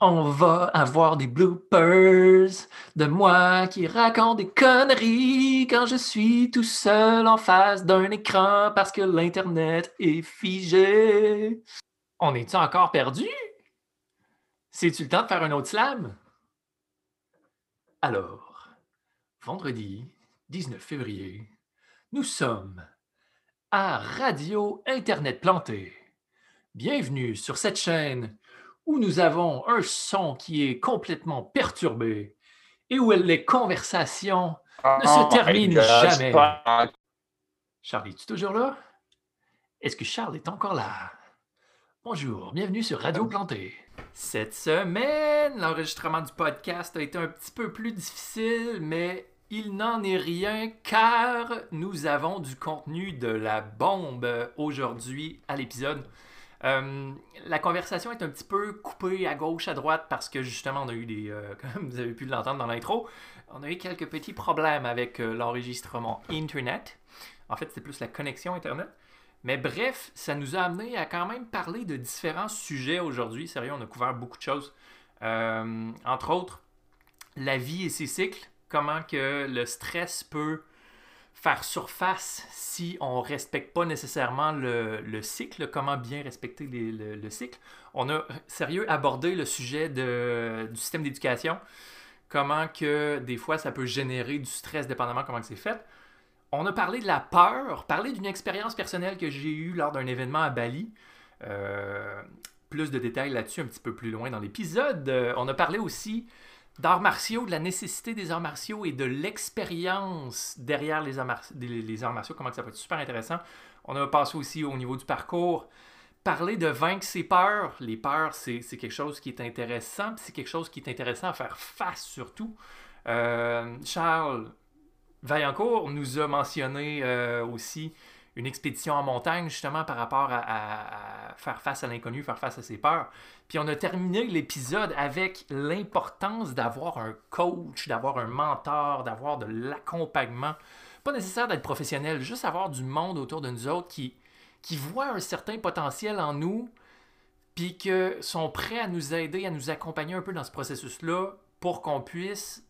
On va avoir des bloopers de moi qui raconte des conneries quand je suis tout seul en face d'un écran parce que l'Internet est figé. On est-tu encore perdu? C'est-tu le temps de faire un autre slam? Alors, vendredi 19 février, nous sommes à Radio Internet Planté. Bienvenue sur cette chaîne où nous avons un son qui est complètement perturbé et où les conversations ne se Oh terminent jamais. Charles, es-tu toujours là? Est-ce que Charles est encore là? Bonjour, bienvenue sur Radio Planté. Cette semaine, l'enregistrement du podcast a été un petit peu plus difficile, mais il n'en est rien car nous avons du contenu de la bombe aujourd'hui à l'épisode. Euh, la conversation est un petit peu coupée à gauche, à droite, parce que justement, on a eu des, euh, comme vous avez pu l'entendre dans l'intro, on a eu quelques petits problèmes avec euh, l'enregistrement Internet. En fait, c'est plus la connexion Internet. Mais bref, ça nous a amené à quand même parler de différents sujets aujourd'hui. Sérieux, on a couvert beaucoup de choses. Entre autres, la vie et ses cycles. Comment que le stress peut faire surface si on ne respecte pas nécessairement le, le cycle, comment bien respecter le, le cycle. On a, sérieux, abordé le sujet de- du système d'éducation, comment que des fois ça peut générer du stress dépendamment comment c'est fait. On a parlé de la peur, parlé d'une expérience personnelle que j'ai eue lors d'un événement à Bali. Euh, plus de détails là-dessus un petit peu plus loin dans l'épisode. Euh, on a parlé aussi d'arts martiaux, de la nécessité des arts martiaux et de l'expérience derrière les arts, martiaux, comment ça peut être super intéressant. On a passé aussi au niveau du parcours, parler de vaincre ses peurs. Les peurs, c'est quelque chose qui est intéressant, c'est quelque chose qui est intéressant à faire face surtout. Euh, Charles Vaillancourt nous a mentionné euh, aussi une expédition en montagne, justement, par rapport à, faire face à l'inconnu, faire face à ses peurs. Puis on a terminé l'épisode avec l'importance d'avoir un coach, d'avoir un mentor, d'avoir de l'accompagnement. Pas nécessaire d'être professionnel, juste avoir du monde autour de nous autres qui, qui voit un certain potentiel en nous, puis que sont prêts à nous aider, à nous accompagner un peu dans ce processus-là pour qu'on puisse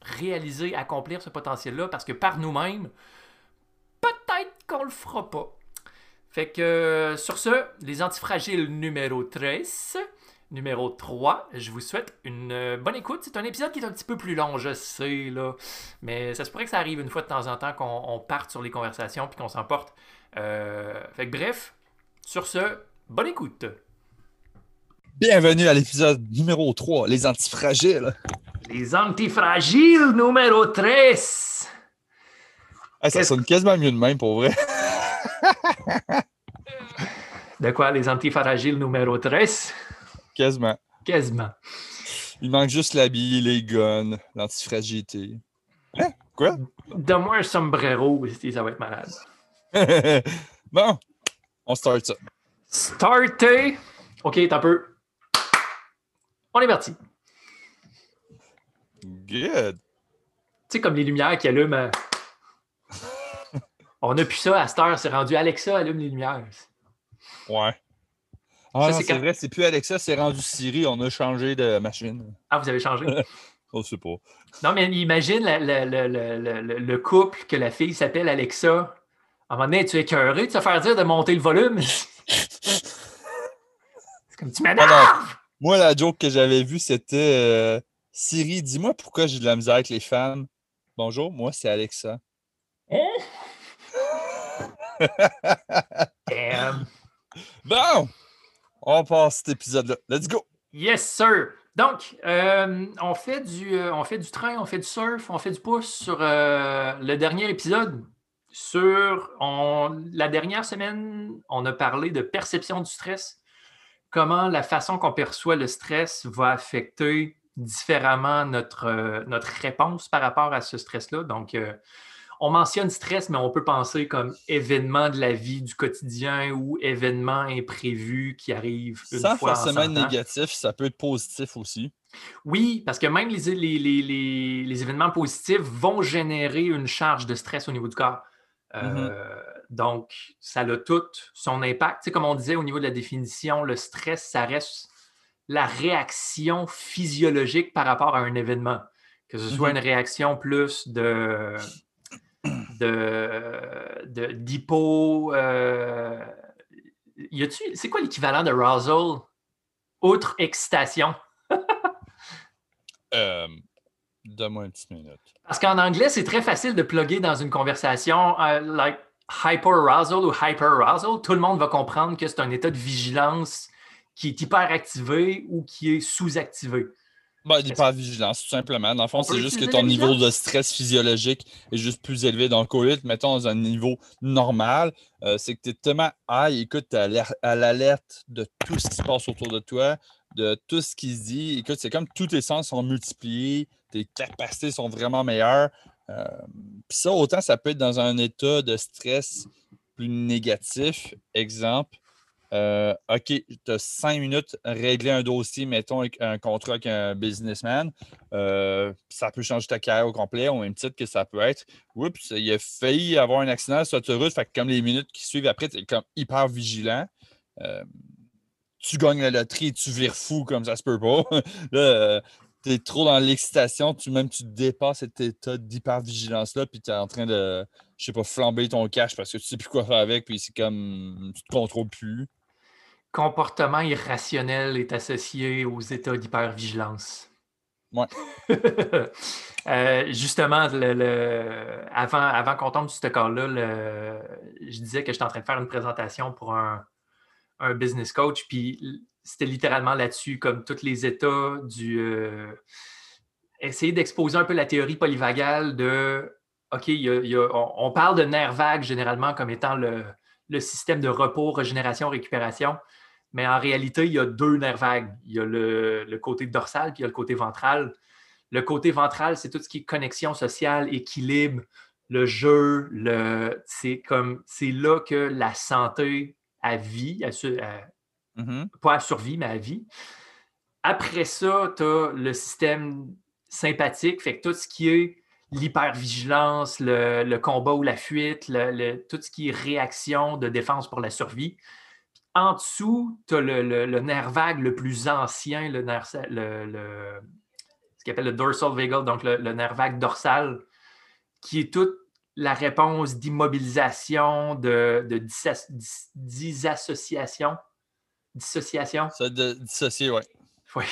réaliser, accomplir ce potentiel-là, parce que par nous-mêmes, qu'on le fera pas. Fait que euh, sur ce, les antifragiles numéro 13, numéro 3, je vous souhaite une euh, bonne écoute. C'est un épisode qui est un petit peu plus long, je sais, là. Mais ça se pourrait que ça arrive une fois de temps en temps qu'on on parte sur les conversations puis qu'on s'emporte. Euh, fait que bref, sur ce, bonne écoute. Bienvenue à l'épisode numéro 3, les antifragiles. Les antifragiles numéro 13. Ah, ça sonne quasiment mieux de même pour vrai. De quoi, les antifragiles numéro 13? Quasiment. Quasiment. Il manque juste l'habit, les guns, l'antifragilité. Hein? Quoi? Donne-moi un sombrero, ça va être malade. bon, on start ça. Starter. OK, t'as un peu. On est parti. Good. Tu sais, comme les lumières qui allument. euh, On n'a plus ça à cette heure, c'est rendu Alexa allume les lumières. Ouais. Ah, c'est quand- vrai, c'est plus Alexa, c'est rendu Siri. On a changé de machine. Ah, vous avez changé? On sait pas. Non, mais imagine la- la- la- la- la- la- le couple que la fille s'appelle Alexa. À un moment donné, tu es écœuré de te faire dire de monter le volume. c'est comme tu m'énerves! Alors, moi, la joke que j'avais vue, c'était euh, Siri, dis-moi pourquoi j'ai de la misère avec les femmes. Bonjour, moi, c'est Alexa. Damn. Bon, on passe cet épisode-là. Let's go. Yes, sir. Donc, euh, on, fait du, euh, on fait du train, on fait du surf, on fait du pouce sur euh, le dernier épisode. Sur on- la dernière semaine, on a parlé de perception du stress, comment la façon qu'on perçoit le stress va affecter différemment notre, notre réponse par rapport à ce stress-là. Donc, on mentionne stress, mais on peut penser comme événement de la vie du quotidien ou événement imprévu qui arrive une Sans fois en forcément être 100 ans. négatif, ça peut être positif aussi. Oui, parce que même les, les- les- les- les événements positifs vont générer une charge de stress au niveau du corps. Euh, Donc, ça a tout son impact. Tu sais, comme on disait au niveau de la définition, le stress, ça reste la réaction physiologique par rapport à un événement. Que ce soit mhm. une réaction plus de d'hypo. Euh, c'est quoi l'équivalent de Rosal outre excitation? euh, Donne-moi une petite minute. Parce qu'en anglais, c'est très facile de plugger dans une conversation, euh, like hyper-arousal ou hyper-arousal. Tout le monde va comprendre que c'est un état de vigilance qui est hyper activé ou qui est sous-activé. Ben, l'hypervigilance, tout simplement. Dans le fond, c'est juste que ton niveau de stress physiologique est juste plus élevé. Donc, au lieu de, mettons, dans un niveau normal, euh, c'est que tu es tellement high, écoute, tu es à l'alerte de tout ce qui se passe autour de toi, de tout ce qui se dit. Écoute, c'est comme tous tes sens sont multipliés, tes capacités sont vraiment meilleures. Euh, puis ça, autant ça peut être dans un état de stress plus négatif. Exemple, euh, OK, tu as cinq minutes à régler un dossier, mettons, un contrat avec un businessman. Euh, ça peut changer ta carrière au complet, au même titre que ça peut être. Oups, il a failli avoir un accident sur l'autoroute, fait que comme les minutes qui suivent après, tu es comme hyper vigilant. Euh, tu gagnes la loterie, tu vires fou comme ça se peut pas. là, tu es trop dans l'excitation, tu même tu dépasses cet état d'hyper-vigilance-là, puis tu es en train de, je sais pas, flamber ton cash parce que tu sais plus quoi faire avec, puis c'est comme, tu te contrôles plus comportement irrationnel est associé aux états d'hypervigilance. Ouais. Euh, justement, le, avant, avant qu'on tombe sur ce cas-là, je disais que j'étais en train de faire une présentation pour un, business coach, puis c'était littéralement là-dessus, comme tous les états du. Euh, essayer d'exposer un peu la théorie polyvagale de OK, on, parle de nerf vague généralement comme étant le, le système de repos, régénération, récupération. Mais en réalité, il y a deux nerfs vagues. Il y a le, côté dorsal puis il y a le côté ventral. Le côté ventral, c'est tout ce qui est connexion sociale, équilibre, le jeu. Le, c'est comme c'est là que la santé à vie, mm-hmm. pas à survie, mais à vie. Après ça, tu as le système sympathique, fait que tout ce qui est l'hypervigilance, le, le combat ou la fuite, tout ce qui est réaction de défense pour la survie. En dessous, tu as le, nerf vague le plus ancien, le nerf, le, ce qu'on appelle le dorsal vagal, donc le, nerf vague dorsal, qui est toute la réponse d'immobilisation, de, de disassociation. Dissociation? Ça, de dissocier, oui. Oui,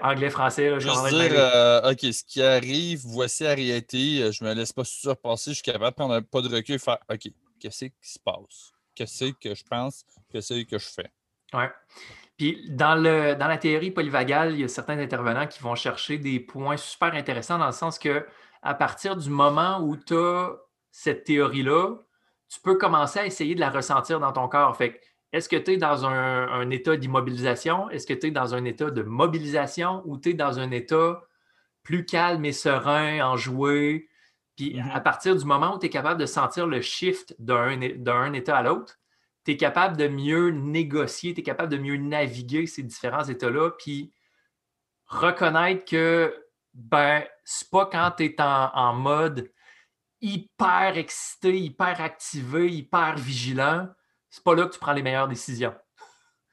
anglais-français. Juste dire, euh, OK, ce qui arrive, voici la réalité, euh, je ne me laisse pas surpasser, je suis capable de prendre un pas de recul et faire OK, qu'est-ce qui se passe? Qu'est-ce que je pense, qu'est-ce que je fais. Oui. Puis dans, la théorie polyvagale, il y a certains intervenants qui vont chercher des points super intéressants dans le sens que à partir du moment où tu as cette théorie-là, tu peux commencer à essayer de la ressentir dans ton corps. Fait est-ce que tu es dans un, état d'immobilisation? Est-ce que tu es dans un état de mobilisation ou tu es dans un état plus calme et serein, enjoué, puis mm-hmm. à partir du moment où tu es capable de sentir le shift d'un état à l'autre, tu es capable de mieux négocier, tu es capable de mieux naviguer ces différents états-là, puis reconnaître que ben, c'est pas quand tu es en, mode hyper excité, hyper activé, hyper vigilant, c'est pas là que tu prends les meilleures décisions.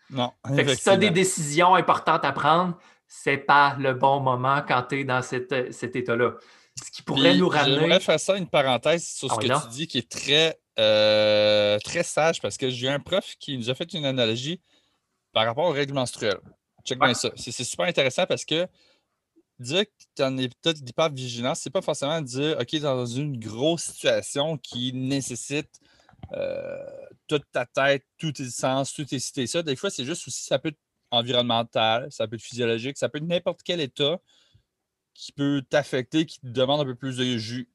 Non. Fait que si tu as des décisions importantes à prendre, c'est pas le bon moment quand tu es dans cet état-là. Ce qui pourrait nous ramener. J'aimerais faire ça une parenthèse sur ce ah que tu dis qui est très, euh, très sage parce que j'ai un prof qui nous a fait une analogie par rapport aux règles menstruelles. Check bien ça. C'est super intéressant parce que dire que tu en es peut-être d'hyper-vigilance, c'est pas forcément dire OK, dans une grosse situation qui nécessite euh, toute ta tête, tous tes sens, tout tes cités. Ça, des fois, c'est juste aussi, ça peut être environnemental, ça peut être physiologique, ça peut être n'importe quel état qui peut t'affecter, qui te demande un peu plus de jus.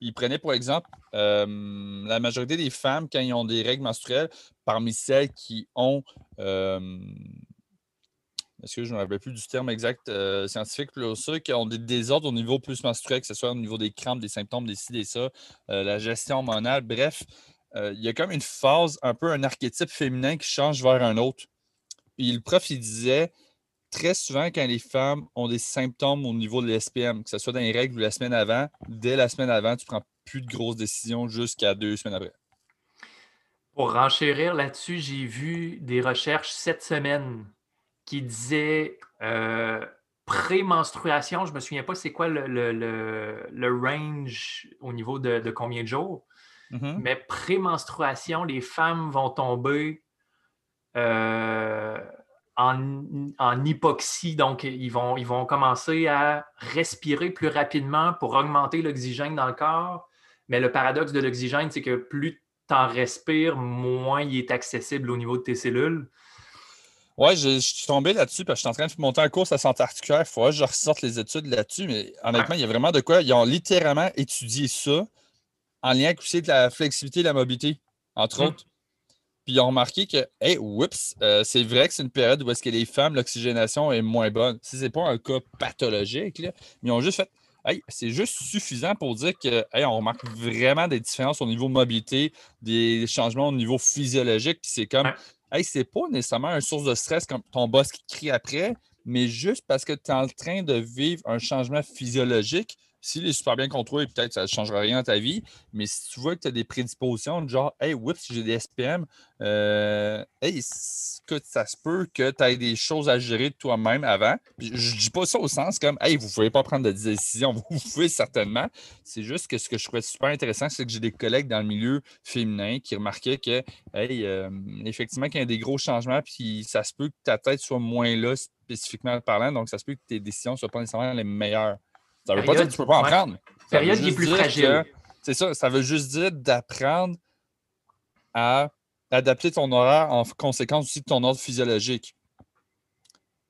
Il prenait pour exemple euh, la majorité des femmes, quand ils ont des règles menstruelles, parmi celles qui ont. Euh, est-ce que je ne me rappelle plus du terme exact euh, scientifique pour ça, qui ont des désordres au niveau plus menstruel, que ce soit au niveau des crampes, des symptômes, des ci, des ça, la gestion hormonale, bref, il y a comme une phase, un peu un archétype féminin qui change vers un autre. Puis le prof, il disait très souvent, quand les femmes ont des symptômes au niveau de l'SPM, que ce soit dans les règles ou la semaine avant, dès la semaine avant, tu ne prends plus de grosses décisions jusqu'à deux semaines après. Pour renchérir là-dessus, j'ai vu des recherches cette semaine qui disait euh, pré-menstruation, je ne me souviens pas c'est quoi le, range au niveau de, combien de jours, mm-hmm. mais pré-menstruation, les femmes vont tomber euh, en, hypoxie, donc ils vont, ils vont commencer à respirer plus rapidement pour augmenter l'oxygène dans le corps. Mais le paradoxe de l'oxygène, c'est que plus tu en respires, moins il est accessible au niveau de tes cellules. Oui, je, suis tombé là-dessus parce que je suis en train de monter un cours à santé articulaire. Il faudrait que je ressorte les études là-dessus. Mais honnêtement, il y a vraiment de quoi. Ils ont littéralement étudié ça en lien avec aussi la flexibilité et la mobilité, entre hmm. autres. Puis ils ont remarqué que, hey, oups, euh, c'est vrai que c'est une période où est-ce que les femmes, l'oxygénation est moins bonne. Si c'est pas un cas pathologique, là, mais ils ont juste fait, hey, c'est juste suffisant pour dire que, hey, on remarque vraiment des différences au niveau mobilité, des changements au niveau physiologique. Puis c'est comme, hey, c'est pas nécessairement une source de stress comme ton boss qui crie après, mais juste parce que tu es en train de vivre un changement physiologique, s'il est super bien contrôlé, peut-être ça ne changera rien dans ta vie. Mais si tu vois que tu as des prédispositions, de genre, hey, oups, j'ai des SPM, euh, hey, que ça se peut que tu aies des choses à gérer toi-même avant. je ne dis pas ça au sens comme, hey, vous ne pouvez pas prendre de décision. Vous pouvez certainement. C'est juste que ce que je trouvais super intéressant, c'est que j'ai des collègues dans le milieu féminin qui remarquaient que, hey, euh, effectivement, qu'il y a des gros changements, puis ça se peut que ta tête soit moins là spécifiquement parlant. Donc, ça se peut que tes décisions ne soient pas nécessairement les meilleures. Ça ne veut pas dire que tu ne peux pas en prendre. Période qui est plus fragile. C'est ça, ça veut juste dire d'apprendre à adapter ton horaire en conséquence aussi de ton ordre physiologique.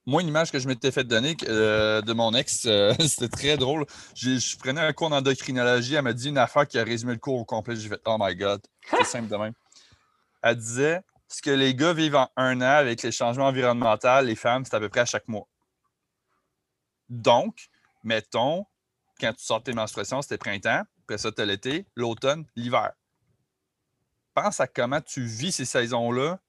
Moi, une image que je m'étais fait donner euh, de mon ex, euh, c'était très drôle. Je, prenais un cours d'endocrinologie, elle m'a dit une affaire qui a résumé le cours au complet. J'ai fait Oh my God, c'est simple de même. Elle disait ce que les gars vivent en un an avec les changements environnementaux, les femmes, c'est à peu près à chaque mois. Donc, mettons, quand tu sors tes menstruations, c'était printemps, après ça, tu l'été, l'automne, l'hiver. Pense à comment tu vis ces saisons-là,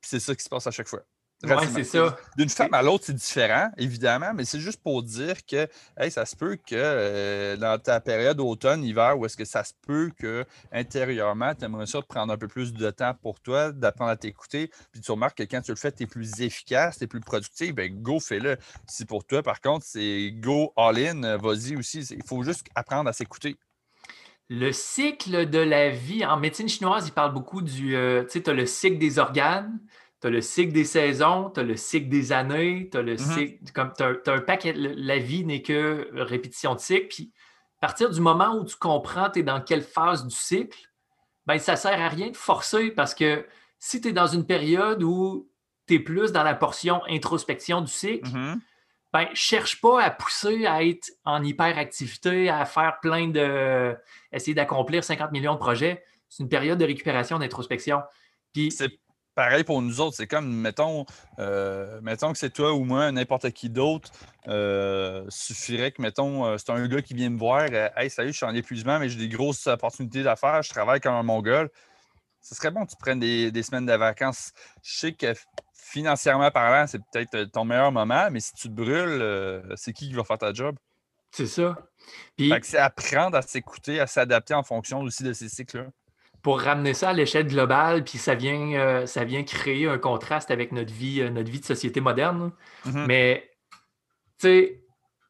c'est ça qui se passe à chaque fois. Oui, c'est ça. D'une femme à l'autre, c'est différent, évidemment, mais c'est juste pour dire que ça se peut que euh, dans ta période automne, hiver, où est-ce que ça se peut que intérieurement, tu aimerais ça prendre un peu plus de temps pour toi, d'apprendre à t'écouter, puis tu remarques que quand tu le fais, tu es plus efficace, tu es plus productif, ben go, fais-le. Si pour toi, par contre, c'est go all-in, vas-y aussi. Il faut juste apprendre à s'écouter. Le cycle de la vie, en médecine chinoise, il parle beaucoup du, euh, tu sais, tu as le cycle des organes, tu as le cycle des saisons, tu as le cycle des années, tu as le mm-hmm. cycle. Comme as, un paquet. La vie n'est que répétition de cycle. Puis, à partir du moment où tu comprends, tu es dans quelle phase du cycle, ben, ça ne sert à rien de forcer parce que si tu es dans une période où tu es plus dans la portion introspection du cycle, mm-hmm. ben, cherche pas à pousser à être en hyperactivité, à faire plein de. essayer d'accomplir 50 millions de projets. C'est une période de récupération, d'introspection. Puis pareil pour nous autres. C'est comme, mettons, euh, mettons que c'est toi ou moi, n'importe qui d'autre, euh, suffirait que, mettons, euh, c'est un gars qui vient me voir, Hey, salut, je suis en épuisement, mais j'ai des grosses opportunités d'affaires, je travaille comme un mongol. Ce serait bon que tu prennes des, semaines de vacances. Je sais que financièrement parlant, c'est peut-être ton meilleur moment, mais si tu te brûles, c'est qui qui va faire ta job? C'est ça. c'est apprendre à s'écouter, à s'adapter en fonction aussi de ces cycles-là pour ramener ça à l'échelle globale, puis ça vient, euh, ça vient créer un contraste avec notre vie, euh, notre vie de société moderne. Mm-hmm. Mais, tu sais,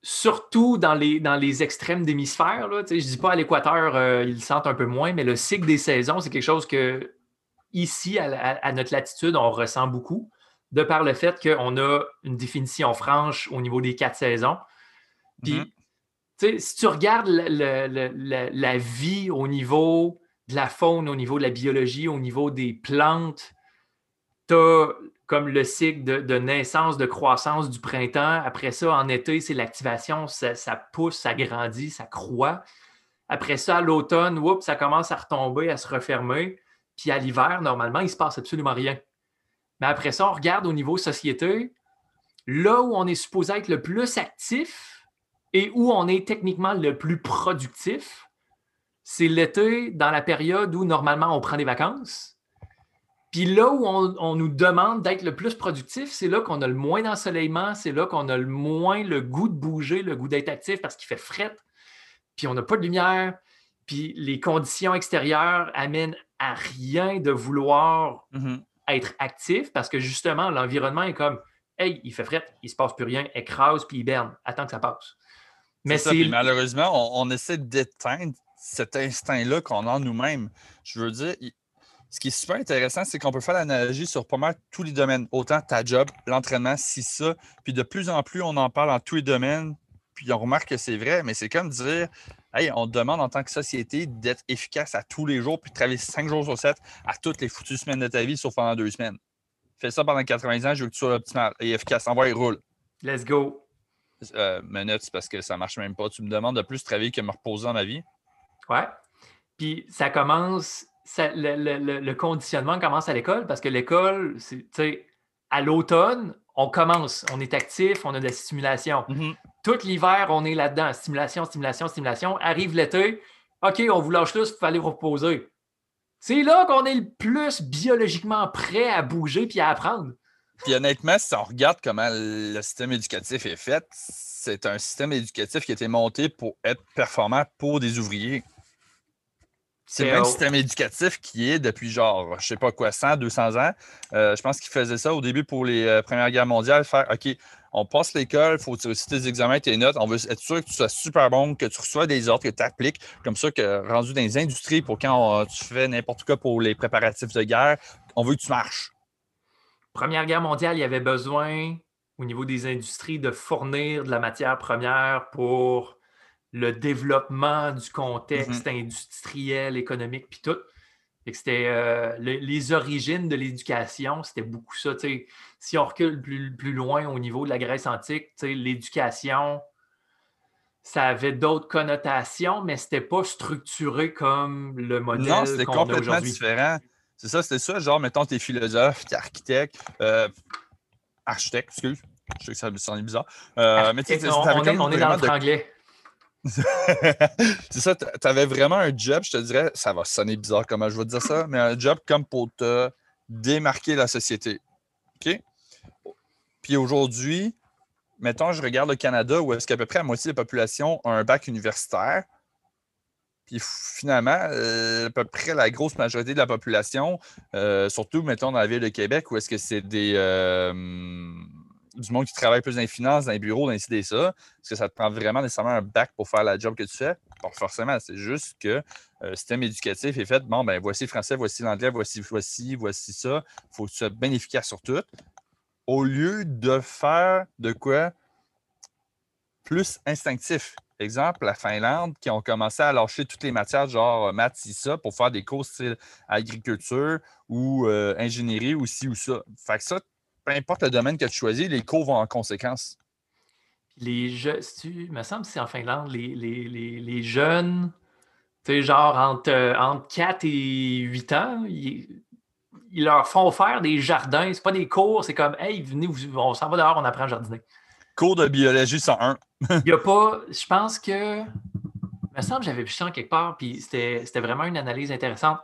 surtout dans les, dans les extrêmes d'hémisphère, je ne dis pas à l'équateur, euh, ils le sentent un peu moins, mais le cycle des saisons, c'est quelque chose que, ici, à, notre latitude, on ressent beaucoup, de par le fait qu'on a une définition franche au niveau des quatre saisons. Puis, sais, si tu regardes la vie au niveau de la faune, au niveau de la biologie, au niveau des plantes, tu as comme le cycle de, naissance, de croissance du printemps. Après ça, en été, c'est l'activation, ça, pousse, ça grandit, ça croît. Après ça, à l'automne, ça commence à retomber, à se refermer. Puis à l'hiver, normalement, il ne se passe absolument rien. Mais après ça, on regarde au niveau société, là où on est supposé être le plus actif et où on est techniquement le plus productif, c'est l'été dans la période où normalement on prend des vacances. Puis là où on, nous demande d'être le plus productif, c'est là qu'on a le moins d'ensoleillement, c'est là qu'on a le moins le goût de bouger, le goût d'être actif parce qu'il fait fret, puis on n'a pas de lumière, puis les conditions extérieures amènent à rien de vouloir mm-hmm. être actif parce que justement, l'environnement est comme hey, il fait fret, il ne se passe plus rien, écrase puis il berne, attends que ça passe. Mais c'est malheureusement, on, essaie d'éteindre cet instinct-là qu'on a en nous-mêmes. Je veux dire, ce qui est super intéressant, c'est qu'on peut faire l'analogie sur pas mal tous les domaines. Autant ta job, l'entraînement, si ça. Puis de plus en plus, on en parle dans tous les domaines. Puis on remarque que c'est vrai, mais c'est comme dire Hey, on te demande en tant que société d'être efficace à tous les jours, puis de travailler cinq jours sur sept à toutes les foutues semaines de ta vie, sauf pendant deux semaines. Fais ça pendant 80 ans, je veux que tu sois optimal et efficace. Envoie, il roule. Let's go. Euh, minutes, parce que ça ne marche même pas. Tu me demandes de plus travailler que me reposer dans ma vie. Ouais. Puis ça commence, le, conditionnement commence à l'école parce que l'école, tu sais, à l'automne, on commence, on est actif, on a de la stimulation. Mm-hmm. Tout l'hiver, on est là-dedans. Stimulation, stimulation, stimulation. Arrive l'été, OK, on vous lâche tous, il faut aller vous reposer. C'est là qu'on est le plus biologiquement prêt à bouger puis à apprendre. Puis honnêtement, si on regarde comment le système éducatif est fait, c'est un système éducatif qui a été monté pour être performant pour des ouvriers. C'est le même système éducatif qui est depuis genre, je sais pas quoi, 100, 200 ans. Euh, je pense qu'ils faisaient ça au début pour les euh, Premières Guerres mondiales, faire OK, on passe l'école, il faut que tu réussisses tes examens, tes notes, on veut être sûr que tu sois super bon, que tu reçois des ordres, que tu appliques, comme ça que rendu dans les industries pour quand tu fais n'importe quoi pour les préparatifs de guerre, on veut que tu marches. Première Guerre mondiale, il y avait besoin au niveau des industries de fournir de la matière première pour le développement du contexte mm-hmm. industriel, économique, puis tout. c'était euh, les origines de l'éducation, c'était beaucoup ça. Si on recule plus, plus, loin au niveau de la Grèce antique, l'éducation, ça avait d'autres connotations, mais c'était pas structuré comme le modèle. Non, c'était complètement différent. C'est ça, c'était ça. Genre, mettons, t'es philosophe, t'es architecte, euh, architecte, excuse. Je sais que ça sonne bizarre. Euh, mais on, on, est, on est dans le franglais. c'est ça, tu avais vraiment un job, je te dirais, ça va sonner bizarre comment je vais dire ça, mais un job comme pour te démarquer la société. OK? Puis aujourd'hui, mettons, je regarde le Canada où est-ce qu'à peu près la moitié de la population a un bac universitaire. Puis finalement, euh, à peu près la grosse majorité de la population, euh, surtout, mettons, dans la ville de Québec, où est-ce que c'est des. Euh, du monde qui travaille plus dans les finances, dans les bureaux, dans les des ça, parce que ça te prend vraiment nécessairement un bac pour faire la job que tu fais? Bon, forcément, c'est juste que le système éducatif est fait, bon, ben voici le français, voici l'anglais, voici, voici, voici ça. Il faut que tu sois bien efficace sur tout. Au lieu de faire de quoi plus instinctif. Exemple, la Finlande, qui ont commencé à lâcher toutes les matières, genre euh, maths, ça, pour faire des cours style agriculture ou euh, ingénierie ou ci ou ça. Fait que ça, peu importe le domaine que tu choisis, les cours vont en conséquence. Les jeunes, il me semble que c'est en Finlande, les, les, jeunes, tu sais, genre entre, entre 4 et 8 ans, ils, leur font faire des jardins. C'est pas des cours, c'est comme, hey, venez, on s'en va dehors, on apprend à jardiner. Cours de biologie 101. Il n'y a pas. Je pense que. Il me semble que j'avais vu ça quelque part, puis c'était vraiment une analyse intéressante.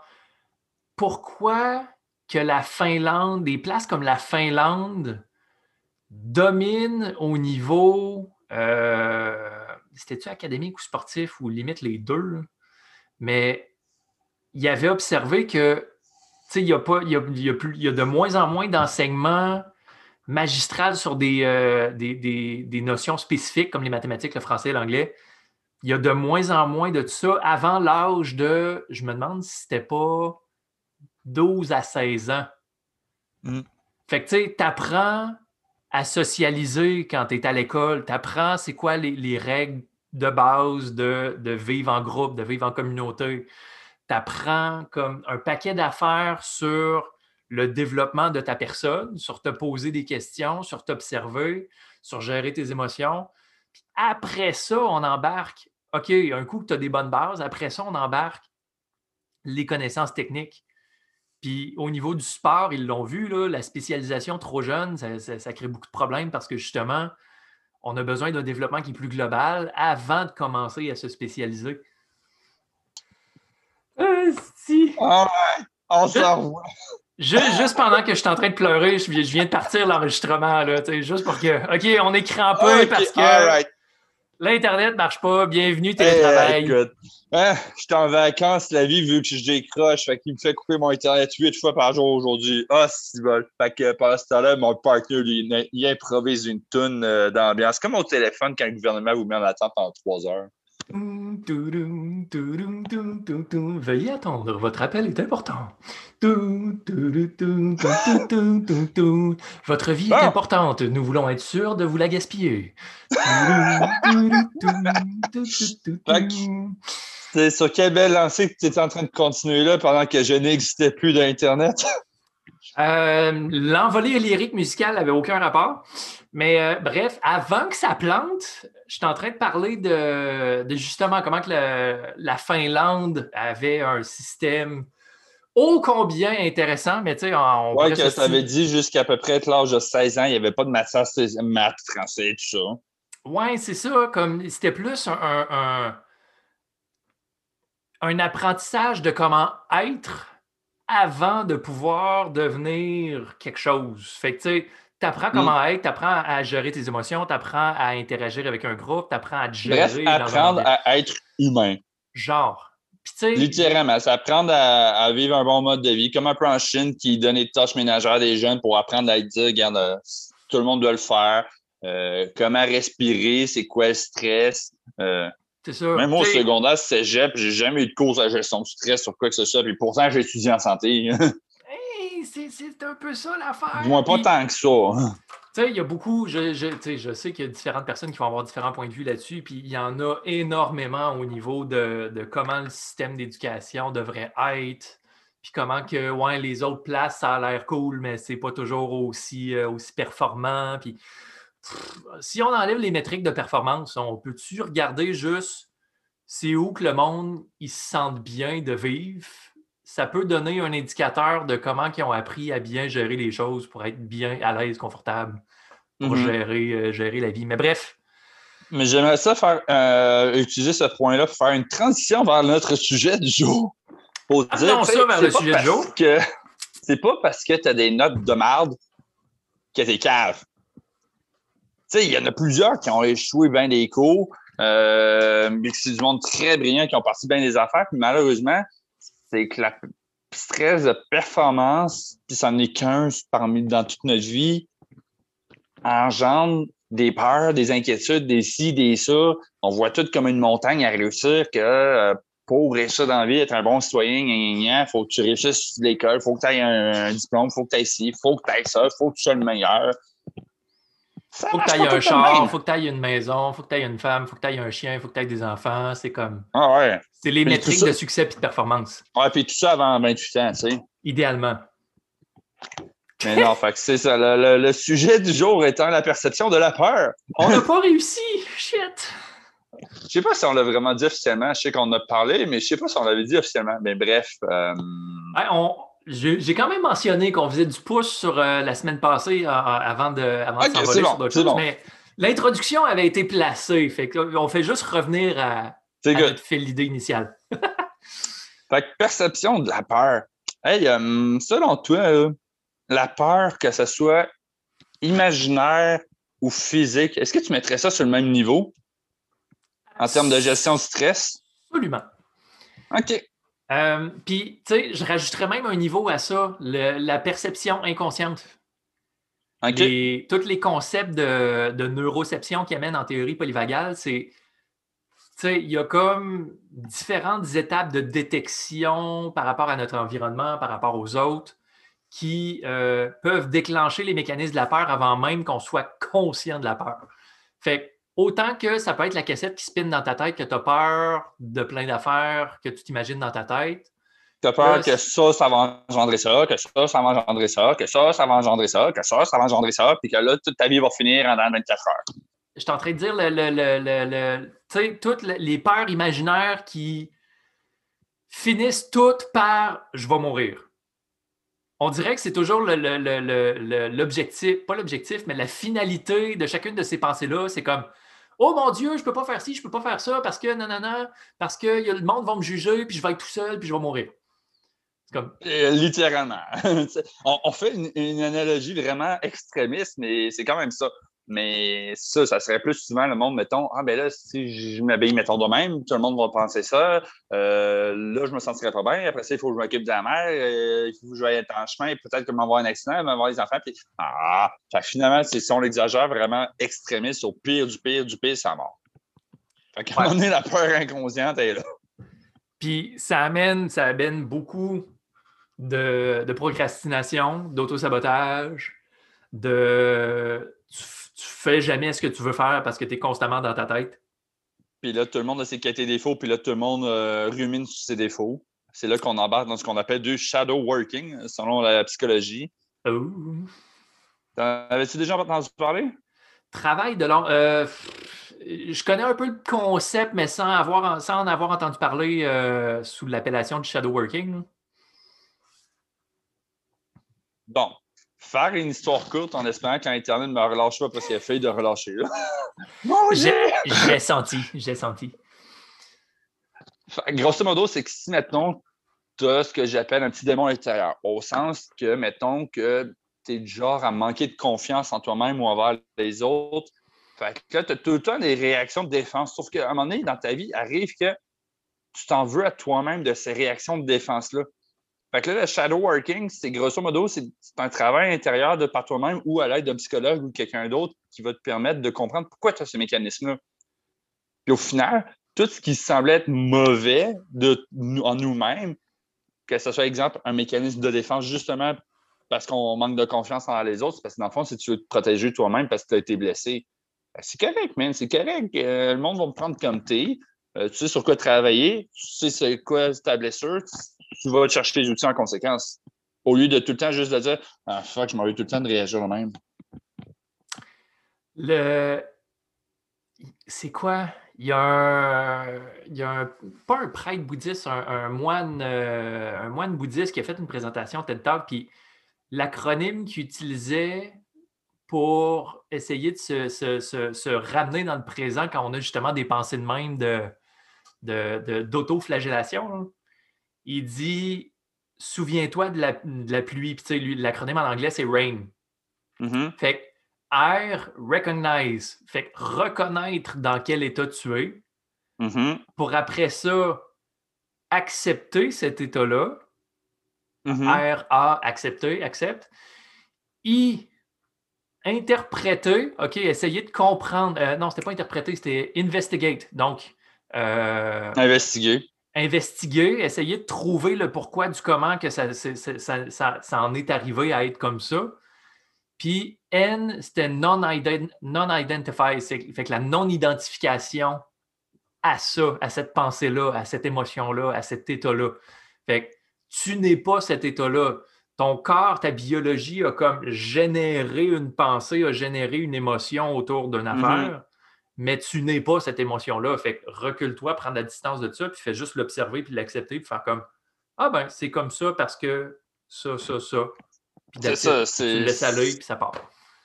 Pourquoi que la Finlande, des places comme la Finlande, dominent au niveau. Euh, C'était-tu académique ou sportif ou limite les deux? Mais il avait observé que il y, a il, y a, y a de moins en moins d'enseignements magistral sur euh, des, des, notions spécifiques comme les mathématiques, le français, l'anglais. Il y a de moins en moins de ça avant l'âge de, je me demande si c'était pas 12 à 16 ans. Mm. Fait que tu sais, tu apprends à socialiser quand tu es à l'école, tu apprends c'est quoi les, règles de base de, de, vivre en groupe, de vivre en communauté. Tu apprends comme un paquet d'affaires sur le développement de ta personne, sur te poser des questions, sur t'observer, sur gérer tes émotions. après ça, on embarque, OK, un coup que tu as des bonnes bases, après ça, on embarque les connaissances techniques. Puis au niveau du sport, ils l'ont vu, là, la spécialisation trop jeune, ça, crée beaucoup de problèmes parce que justement, on a besoin d'un développement qui est plus global avant de commencer à se spécialiser. Euh, si. Ah on s'en Juste, pendant que je suis en train de pleurer, je viens de partir l'enregistrement, là, juste pour que. OK, on est crampé parce que. L'Internet marche pas. Bienvenue, télétravail. Écoute, hein, je suis en vacances, la vie, vu que je décroche. Fait qu'il me fait couper mon Internet huit fois par jour aujourd'hui. Ah, oh, c'est bon. Fait que pendant ce temps-là, mon partner, lui, il improvise une toune euh, d'ambiance. Comme au téléphone quand le gouvernement vous met en attente pendant trois heures. Veuillez attendre, votre appel est important. Votre vie est importante, nous voulons être sûrs de vous la gaspiller. C'est sur quelle belle lancée que tu étais en train de continuer là pendant que je n'existais plus d'Internet? Euh, l'envolée lyrique musicale n'avait aucun rapport. Mais euh, bref, avant que ça plante, je suis en train de parler de, justement comment que la Finlande avait un système ô combien intéressant, mais tu sais, on. Oui, que ça avait dit jusqu'à peu près l'âge de 16 ans, il n'y avait pas de maths, maths français, tout ça. Oui, c'est ça. Comme c'était plus un, un, apprentissage de comment être avant de pouvoir devenir quelque chose. Fait que tu sais tu apprends mm. comment être, tu apprends à gérer tes émotions, tu apprends à interagir avec un groupe, tu apprends à te gérer. Bref, apprendre à être humain. Genre. Littéralement, c'est apprendre à, vivre un bon mode de vie, comme un peu en Chine qui donne des tâches ménagères à des jeunes pour apprendre à dire, regarde, euh, tout le monde doit le faire. Euh, comment respirer, c'est quoi le stress. Euh, c'est ça. Même au secondaire, cégep, j'ai jamais eu de cours de gestion de stress sur quoi que ce soit. Puis pourtant, j'ai étudié en santé. c'est un peu ça l'affaire. Moi, pas tant que ça. Tu sais, il y a beaucoup, je, je, je sais qu'il y a différentes personnes qui vont avoir différents points de vue là-dessus, puis il y en a énormément au niveau de, de comment le système d'éducation devrait être, puis comment que, ouais, les autres places, ça a l'air cool, mais c'est pas toujours aussi, euh, aussi performant. Puis, si on enlève les métriques de performance, on peut-tu regarder juste c'est où que le monde, il se sente bien de vivre, ça peut donner un indicateur de comment ils ont appris à bien gérer les choses pour être bien à l'aise, confortable, pour mm-hmm. gérer, euh, gérer la vie. Mais bref. Mais j'aimerais ça faire euh, utiliser ce point-là pour faire une transition vers notre sujet du jour. Pour ah dire, ça vers le sujet du jour. Que, c'est pas parce que tu as des notes de marde que t'es cave. Il y en a plusieurs qui ont échoué bien des cours, euh, mais c'est du monde très brillant qui ont parti bien des affaires, puis malheureusement, c'est que le stress de performance, puis ça n'est qu'un parmi dans toute notre vie, engendre des peurs, des inquiétudes, des ci, des ça. On voit tout comme une montagne à réussir que euh, pour réussir dans la vie, être un bon citoyen, il faut que tu réussisses l'école, il faut que tu aies un, diplôme, il faut que tu aies ci, faut que tu aies ça, il faut que tu sois le meilleur. Faut que tu aies un char, il faut que tu aies une maison, il faut que tu aies une femme, il faut que tu aies un chien, il faut que tu aies des enfants. C'est comme. Ah ouais. C'est les métriques de succès et de performance. Ouais, puis tout ça avant 28 ans, tu sais. Idéalement. Mais non, fait que c'est ça. Le, sujet du jour étant la perception de la peur. On n'a pas réussi. Shit. Je sais pas si on l'a vraiment dit officiellement. Je sais qu'on a parlé, mais je sais pas si on l'avait dit officiellement. Mais bref. Euh, j'ai quand même mentionné qu'on faisait du pouce sur euh, la semaine passée euh, avant de, avant de s'envoler sur d'autres choses. Mais l'introduction avait été placée. Fait on fait juste revenir à, fait l'idée initiale. fait que perception de la peur. Hey, euh, selon toi, la peur, que ce soit imaginaire ou physique, est-ce que tu mettrais ça sur le même niveau en termes de gestion de stress? Absolument. OK. Euh, puis, tu sais, je rajouterais même un niveau à ça, la perception inconsciente. OK. tous les concepts de, de neuroception qui amènent en théorie polyvagale, c'est sais, il y a comme différentes étapes de détection par rapport à notre environnement, par rapport aux autres, qui euh, peuvent déclencher les mécanismes de la peur avant même qu'on soit conscient de la peur. Fait autant que ça peut être la cassette qui spinne dans ta tête, que tu as peur de plein d'affaires que tu t'imagines dans ta tête. Tu as peur que ça, ça va engendrer ça, que ça, ça va engendrer ça, que ça, ça va engendrer ça, que ça, ça va engendrer ça, puis que là, toute ta vie va finir en 24 heures. Je suis en train de dire le, le, sais, toutes les peurs imaginaires qui finissent toutes par je vais mourir. On dirait que c'est toujours l'objectif, pas l'objectif, mais la finalité de chacune de ces pensées-là. C'est comme Oh mon Dieu, je ne peux pas faire ci, je ne peux pas faire ça parce que non, parce que le monde va me juger, puis je vais être tout seul, puis je vais mourir. Comme... Euh, littéralement. on, fait une, analogie vraiment extrémiste, mais c'est quand même ça. Mais ça, ça serait plus souvent le monde, mettons, ah ben là, si je m'habille, mettons de même, tout le monde va penser ça. Euh, là, je me sentirais pas bien. Après ça, il faut que je m'occupe de la mère. Euh, il faut que je vais être en chemin. Peut-être que je vais avoir un accident, je vais avoir des enfants. Puis, ah, finalement, si on l'exagère vraiment extrémiste au pire du pire du pire, ça mort. Fait qu'à un moment donné, la peur inconsciente est là. Puis ça amène, ça amène beaucoup de, de procrastination, d'autosabotage, de fais jamais ce que tu veux faire parce que tu es constamment dans ta tête? Puis là, tout le monde a ses qualités défauts, puis là, tout le monde euh, rumine sur ses défauts. C'est là qu'on embarque dans ce qu'on appelle du shadow working, selon la psychologie. Oh. Avais-tu déjà entendu parler? Travail de long. Euh, je connais un peu le concept, mais sans, avoir, sans en avoir entendu parler euh, sous l'appellation du shadow working. Bon, faire une histoire courte en espérant que l'Internet ne me relâche pas parce qu'il a failli de relâcher. j'ai senti, j'ai senti. Grosso modo, c'est que si, mettons, tu as ce que j'appelle un petit démon intérieur, au sens que, mettons, que tu es du genre à manquer de confiance en toi-même ou envers les autres, fait que là, tu as tout le temps des réactions de défense. Sauf qu'à un moment donné, dans ta vie, arrive que tu t'en veux à toi-même de ces réactions de défense-là. Fait là, le shadow working, c'est grosso modo, c'est un travail intérieur de par toi-même ou à l'aide d'un psychologue ou quelqu'un d'autre qui va te permettre de comprendre pourquoi tu as ce mécanisme-là. Puis au final, tout ce qui semblait être mauvais de, en nous-mêmes, que ce soit, exemple, un mécanisme de défense justement parce qu'on manque de confiance envers les autres, parce que dans le fond, si tu veux te protéger toi-même parce que tu as été blessé, ben, c'est correct, man, c'est correct. Euh, le monde va me prendre comme t'es. Euh, tu sais sur quoi travailler, tu sais c'est quoi ta blessure, tu, vas chercher tes outils en conséquence. Au lieu de tout le temps juste de dire Ah fuck, je m'en vais tout le temps de réagir au même. Le. C'est quoi? Il y a un. Il y a. Pas un prêtre bouddhiste, un, moine, euh, un moine bouddhiste qui a fait une présentation TED Talk, puis l'acronyme qu'il utilisait pour essayer de se, ramener dans le présent quand on a justement des pensées de même de, d'auto-flagellation. Il dit Souviens-toi de la, pluie. Puis, l'acronyme en anglais, c'est RAIN. Mm-hmm. Fait R, recognize. Fait reconnaître dans quel état tu es. Mm-hmm. Pour après ça, accepter cet état-là. Mm-hmm. R, A, accepter, accepte. I, interpréter, OK, essayer de comprendre. Euh, non, c'était pas interpréter, c'était investigate. Donc, euh, investiguer. Investiguer, essayer de trouver le pourquoi du comment que ça, ça, en est arrivé à être comme ça. Puis N, c'était non-identify, fait que la non-identification à ça, à cette pensée-là, à cette émotion-là, à cet état-là. Fait que tu n'es pas cet état-là ton corps, ta biologie a comme généré une pensée, a généré une émotion autour d'une mm-hmm. affaire, mais tu n'es pas cette émotion-là. Fait recule-toi, prends la distance de ça, puis fais juste l'observer, puis l'accepter, puis faire comme Ah ben, c'est comme ça parce que ça, ça, ça. Puis ça, tu le laisses aller, puis ça part.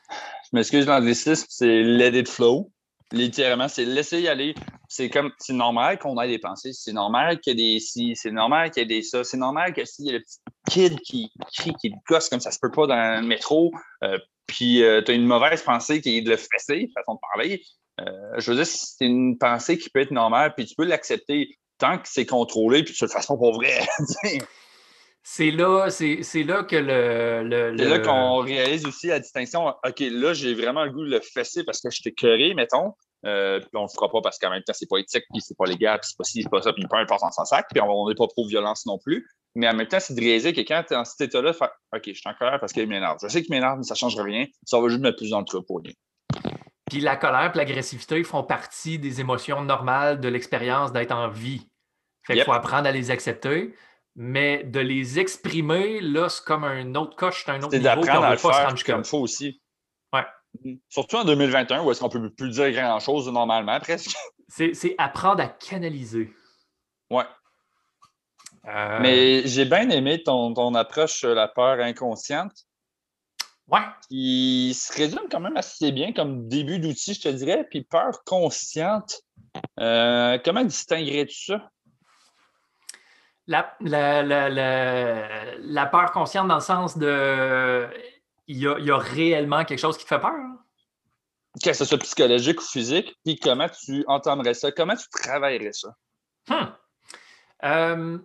Je m'excuse, l'anglicisme, c'est let it flow. Littéralement, c'est laisser y aller. C'est comme, c'est normal qu'on ait des pensées. C'est normal qu'il y ait des si, c'est normal qu'il y ait des ça. C'est normal que s'il y a le petit kid qui crie, qui gosse comme ça se peut pas dans le métro, euh, puis euh, tu as une mauvaise pensée qui est de le fesser, façon de parler. Euh, je veux dire, c'est une pensée qui peut être normale, puis tu peux l'accepter tant que c'est contrôlé, puis le fasses pas pour vrai. c'est là, c'est, là que le. c'est là qu'on réalise aussi la distinction. OK, là, j'ai vraiment le goût de le fesser parce que je t'ai curé, mettons. Euh, puis on le fera pas parce qu'en même temps, c'est pas éthique, puis c'est pas légal, puis c'est pas ci, c'est pas ça, puis peu importe, on s'en sac, puis on n'est pas pro-violence non plus. Mais en même temps, c'est de réaliser que quand tu es en cet état-là, OK, je suis en colère parce qu'il m'énerve. Je sais qu'il m'énerve, mais ça ne change rien. Ça va juste mettre plus dans le trou pour rien. Puis la colère et l'agressivité font partie des émotions normales de l'expérience d'être en vie. Fait qu'il faut apprendre à les accepter. Mais de les exprimer, là, c'est comme un autre coche, c'est un autre niveau. C'est d'apprendre à le faire comme il faut aussi. Ouais. Mm-hmm. Surtout en 2021, où est-ce qu'on peut plus dire grand-chose normalement, presque. C'est apprendre à canaliser. Ouais. Euh, Mais j'ai bien aimé ton, ton approche la peur inconsciente. Ouais. Qui se résume quand même assez bien comme début d'outil, je te dirais. Puis peur consciente, euh, comment distinguerais-tu ça? La, la, la, la, peur consciente dans le sens de il y a, réellement quelque chose qui te fait peur. Hein? Que ce soit psychologique ou physique, puis comment tu entendrais ça? Comment tu travaillerais ça? Hmm. Euh,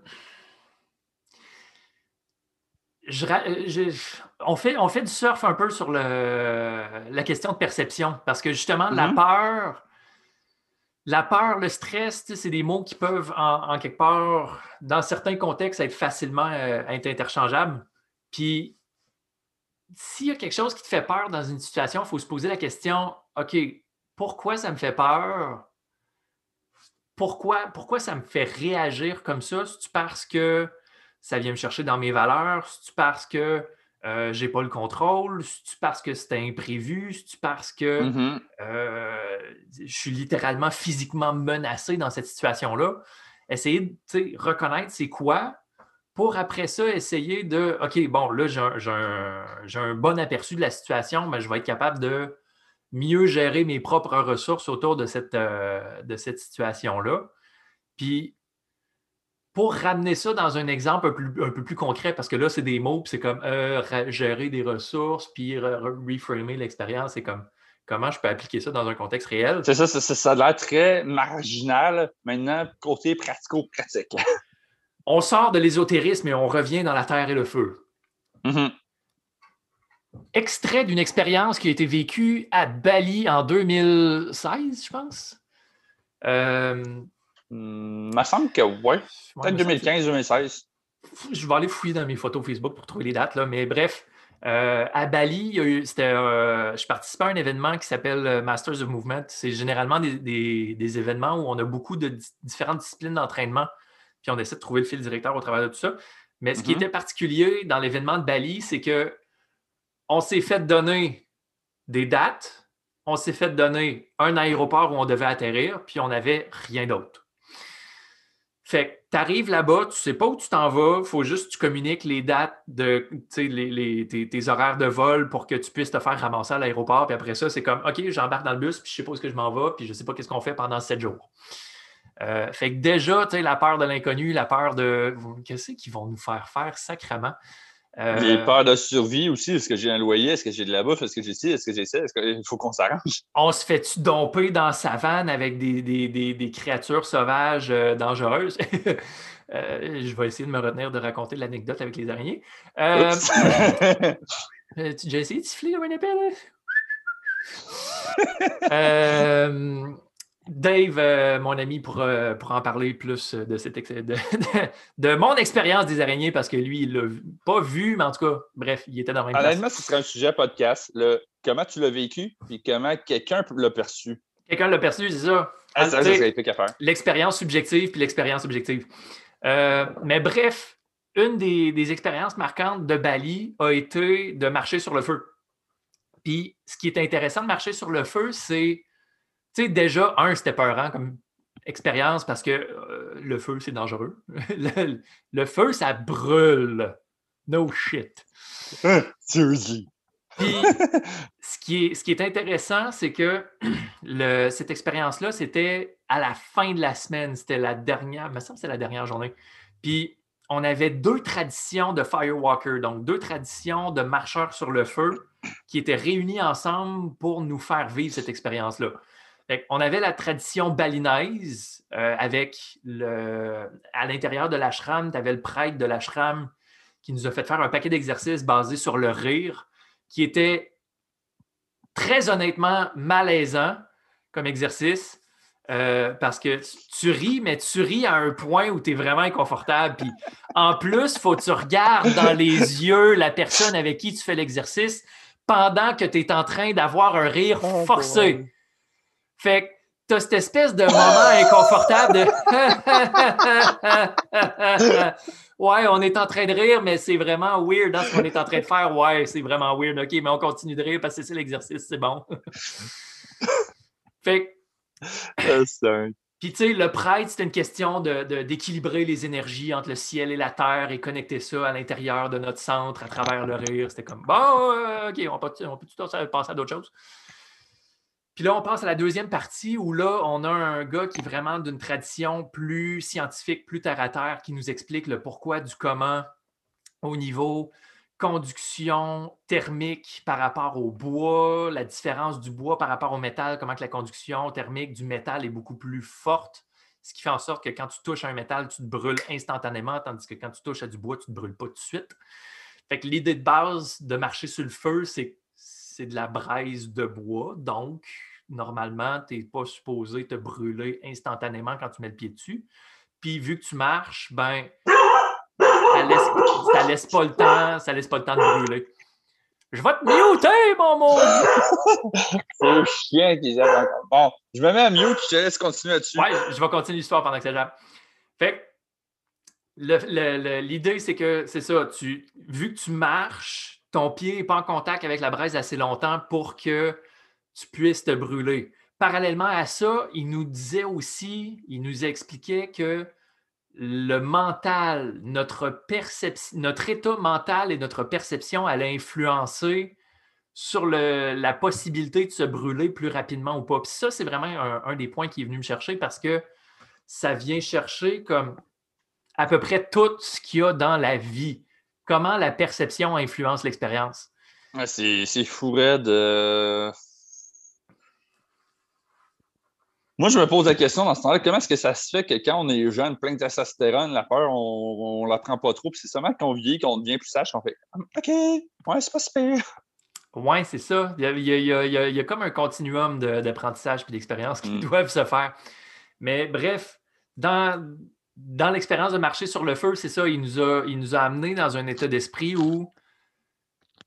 on, fait, on fait du surf un peu sur la question de perception parce que justement, la mm-hmm. peur, la peur, le stress, c'est des mots qui peuvent, en, quelque part, dans certains contextes, être facilement euh, interchangeables. Puis, s'il y a quelque chose qui te fait peur dans une situation, il faut se poser la question OK, pourquoi ça me fait peur? Pourquoi, pourquoi ça me fait réagir comme ça? C'est-tu parce que ça vient me chercher dans mes valeurs? C'est-tu parce que euh, j'ai pas le contrôle? C'est-tu parce que c'était imprévu? C'est-tu parce que mm-hmm. euh, je suis littéralement physiquement menacé dans cette situation-là? Essayer de reconnaître c'est quoi pour après ça essayer de OK, bon, là, j'ai un, bon aperçu de la situation, mais je vais être capable de mieux gérer mes propres ressources autour de cette, euh, de cette situation-là. Puis, pour ramener ça dans un exemple un, peu plus concret, parce que là, c'est des mots, puis c'est comme euh, gérer des ressources, puis reframer l'expérience, c'est comme comment je peux appliquer ça dans un contexte réel? C'est ça, ça, ça a l'air très marginal. Maintenant, côté pratico-pratique. on sort de l'ésotérisme et on revient dans la terre et le feu. Mm-hmm extrait d'une expérience qui a été vécue à Bali en 2016, je pense. Euh, hmm, me semble que oui. Peut-être 2015-2016. Je vais aller fouiller dans mes photos Facebook pour trouver les dates, là. mais bref. Euh, à Bali, euh, je participais à un événement qui s'appelle euh, Masters of Movement. C'est généralement des, événements où on a beaucoup de différentes disciplines d'entraînement, puis on essaie de trouver le fil directeur au travers de tout ça. Mais ce qui mm-hmm. était particulier dans l'événement de Bali, c'est que on s'est fait donner des dates, on s'est fait donner un aéroport où on devait atterrir, puis on n'avait rien d'autre. Fait que tu arrives là-bas, tu sais pas où tu t'en vas, faut juste que tu communiques les dates de tes, horaires de vol pour que tu puisses te faire ramasser à l'aéroport. Puis après ça, c'est comme OK, j'embarque dans le bus, puis je sais pas où que je m'en vais, puis je sais pas qu'est-ce qu'on fait pendant sept jours. Euh, fait que déjà, tu sais, la peur de l'inconnu, la peur de qu'est-ce qu'ils vont nous faire faire sacrément? Euh... Les peurs de survie aussi. Est-ce que j'ai un loyer? Est-ce que j'ai de la bouffe? Est-ce que j'ai ci? Est-ce que j'ai ça? Est-ce qu'il faut qu'on s'arrange? On se fait-tu domper dans la savane avec des, créatures sauvages euh, dangereuses? Euh, je vais essayer de me retenir de raconter l'anecdote avec les araignées. Euh, j'ai essayé de siffler comme un épée, là? Dave, euh, mon ami, pour, euh, pour en parler plus de, cette de, de, mon expérience des araignées, parce que lui, il l'a pas vu, mais en tout cas, bref, il était dans la même Honnêtement, ce serait un sujet podcast. Le, comment tu l'as vécu, et comment quelqu'un l'a perçu? Quelqu'un l'a perçu, c'est ça. Ah, ça. L'expérience subjective, puis l'expérience objective. Euh, mais bref, une des, des expériences marquantes de Bali a été de marcher sur le feu. Puis, ce qui est intéressant de marcher sur le feu, c'est tu sais, déjà, un, c'était peurant comme expérience parce que euh, le feu, c'est dangereux. le, feu, ça brûle. No shit. seriously. Puis, ce qui est, ce qui est intéressant, c'est que le, cette expérience-là, c'était à la fin de la semaine. C'était la dernière, me semble que c'est la dernière journée. Puis, on avait deux traditions de Firewalker, donc deux traditions de marcheurs sur le feu qui étaient réunies ensemble pour nous faire vivre cette expérience-là on avait la tradition balinaise euh, avec le, à l'intérieur de l'ashram, tu avais le prêtre de l'ashram qui nous a fait faire un paquet d'exercices basés sur le rire, qui était très honnêtement malaisant comme exercice. Euh, parce que tu ris, mais tu ris à un point où tu es vraiment inconfortable. Puis en plus, il faut que tu regardes dans les yeux la personne avec qui tu fais l'exercice pendant que tu es en train d'avoir un rire oh, forcé. Fait que t'as cette espèce de moment inconfortable de Ouais, on est en train de rire, mais c'est vraiment weird dans ce qu'on est en train de faire. Ouais, c'est vraiment weird. OK, mais on continue de rire parce que c'est l'exercice, c'est bon. fait que. Puis, tu sais, le prêtre, c'était une question d'équilibrer de, les énergies entre le ciel et la terre et connecter ça à l'intérieur de notre centre à travers le rire. C'était comme, bon, OK, on peut, on peut tout passer à d'autres choses? Puis là, on passe à la deuxième partie où là, on a un gars qui est vraiment d'une tradition plus scientifique, plus terre à terre, qui nous explique le pourquoi du comment au niveau conduction thermique par rapport au bois, la différence du bois par rapport au métal, comment que la conduction thermique du métal est beaucoup plus forte, ce qui fait en sorte que quand tu touches un métal, tu te brûles instantanément, tandis que quand tu touches à du bois, tu ne te brûles pas tout de suite. Fait que l'idée de base de marcher sur le feu, c'est c'est de la braise de bois, donc normalement, tu n'es pas supposé te brûler instantanément quand tu mets le pied dessus. Puis vu que tu marches, ben ça laisse, laisse pas le temps, ça laisse pas le temps de brûler. Je vais te muter, mon maudit! C'est le chien qui. Bon, je me mets à mute, je te laisse continuer là-dessus. Ouais, je vais continuer l'histoire pendant que ça jappe. Fait l'idée, c'est que c'est ça, tu, vu que tu marches, ton pied n'est pas en contact avec la braise assez longtemps pour que tu puisses te brûler. Parallèlement à ça, il nous disait aussi, il nous expliquait que le mental, notre perception, notre état mental et notre perception allaient influencer sur la possibilité de se brûler plus rapidement ou pas. Puis ça, c'est vraiment un, des points qui est venu me chercher parce que ça vient chercher comme à peu près tout ce qu'il y a dans la vie. Comment la perception influence l'expérience? c'est fou, de Moi, je me pose la question dans ce temps-là, comment est-ce que ça se fait que quand on est jeune, plein de testostérone, la peur, on ne la prend pas trop, puis c'est seulement quand on vieillit qu'on devient plus sage, qu'on fait OK, ouais, c'est pas super. Oui, c'est ça. Il y, a, comme un continuum d'apprentissage et d'expérience qui mm. doivent se faire. Mais bref, dans, dans l'expérience de marcher sur le feu, c'est ça, il nous a, il nous a amené dans un état d'esprit où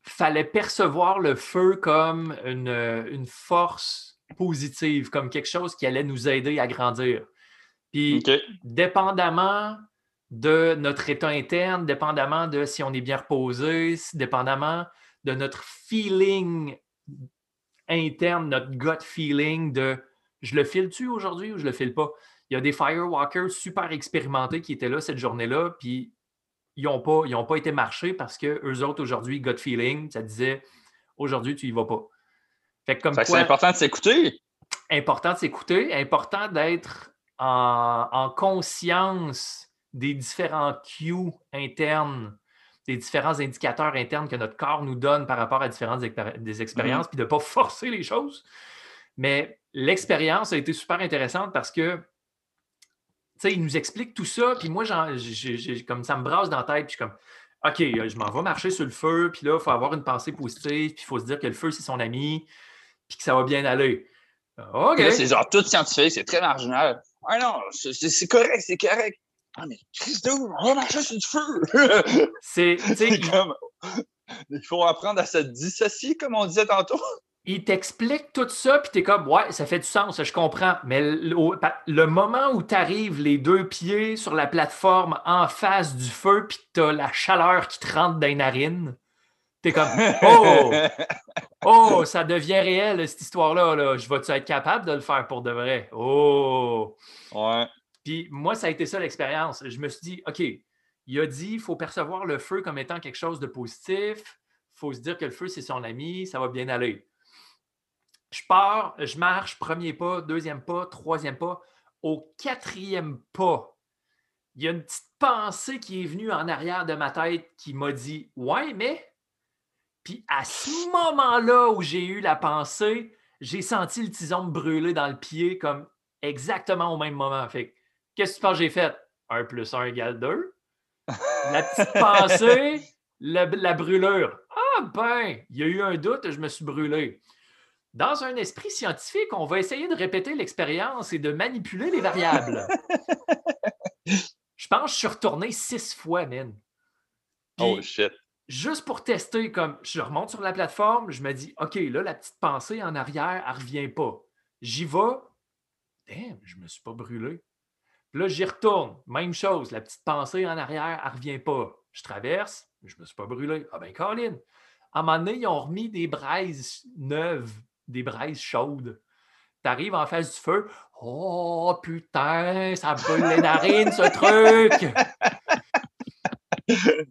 fallait percevoir le feu comme une, une force positive, comme quelque chose qui allait nous aider à grandir. Puis, dépendamment de notre état interne, dépendamment de si on est bien reposé, dépendamment de notre feeling interne, notre gut feeling de je le file-tu aujourd'hui ou je le file pas? Il y a des firewalkers super expérimentés qui étaient là cette journée-là, puis ils n'ont pas, pas été marchés parce que eux autres, aujourd'hui, gut feeling, ça disait aujourd'hui, tu y vas pas c'est important de s'écouter. Important de s'écouter, important d'être en, conscience des différents cues internes, des différents indicateurs internes que notre corps nous donne par rapport à différentes des expériences, mm-hmm. puis de ne pas forcer les choses. Mais l'expérience a été super intéressante parce que il nous explique tout ça, puis moi, comme ça me brasse dans la tête, puis je suis comme, OK, je m'en vais marcher sur le feu, puis là, il faut avoir une pensée positive, puis il faut se dire que le feu, c'est son ami, puis que ça va bien aller. OK. C'est genre tout scientifique, c'est très marginal. Ah non, c'est correct, c'est correct. Ah, mais Christophe, on va marcher sur du feu. c'est comme. Il faut apprendre à se dissocier, comme on disait tantôt. Il t'explique tout ça, puis t'es comme, ouais, ça fait du sens, je comprends. Mais le, moment où tu arrives les deux pieds sur la plateforme en face du feu, puis t'as la chaleur qui te rentre dans les narines, T'es comme Oh! Oh, ça devient réel, cette histoire-là. Là. Je vais-tu être capable de le faire pour de vrai? Oh! Ouais. Puis moi, ça a été ça l'expérience. Je me suis dit, OK, il a dit il faut percevoir le feu comme étant quelque chose de positif. Il faut se dire que le feu, c'est son ami, ça va bien aller. Je pars, je marche, premier pas, deuxième pas, troisième pas. Au quatrième pas, il y a une petite pensée qui est venue en arrière de ma tête qui m'a dit Ouais, mais puis à ce moment-là où j'ai eu la pensée, j'ai senti le tison me brûler dans le pied comme exactement au même moment. Fait qu'est-ce que tu penses que j'ai fait? 1 plus 1 égale 2. La petite pensée, la, brûlure. Ah ben, il y a eu un doute, je me suis brûlé. Dans un esprit scientifique, on va essayer de répéter l'expérience et de manipuler les variables. je pense que je suis retourné six fois, man. oh shit juste pour tester, comme je remonte sur la plateforme, je me dis, OK, là, la petite pensée en arrière, elle ne revient pas. J'y vais. Damn, je ne me suis pas brûlé. Puis là, j'y retourne. Même chose, la petite pensée en arrière, elle ne revient pas. Je traverse, je ne me suis pas brûlé. Ah ben, Colin. À un moment donné, ils ont remis des braises neuves, des braises chaudes. Tu arrives en face du feu. Oh putain, ça brûle les narines, ce truc!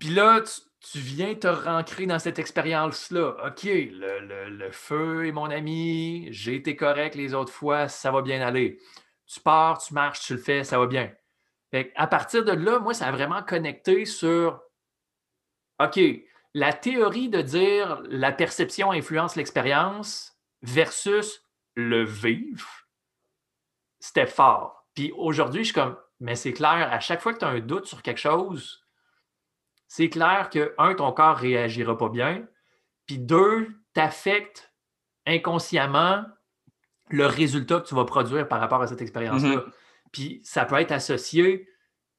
Puis là, tu, tu viens te rancrer dans cette expérience-là. OK, le, feu est mon ami, j'ai été correct les autres fois, ça va bien aller. Tu pars, tu marches, tu le fais, ça va bien. à partir de là, moi, ça a vraiment connecté sur OK, la théorie de dire la perception influence l'expérience versus le vivre, c'était fort. Puis aujourd'hui, je suis comme, mais c'est clair, à chaque fois que tu as un doute sur quelque chose, c'est clair que, un, ton corps réagira pas bien, puis deux, t'affectes inconsciemment le résultat que tu vas produire par rapport à cette expérience-là. Mm-hmm. Puis ça peut être associé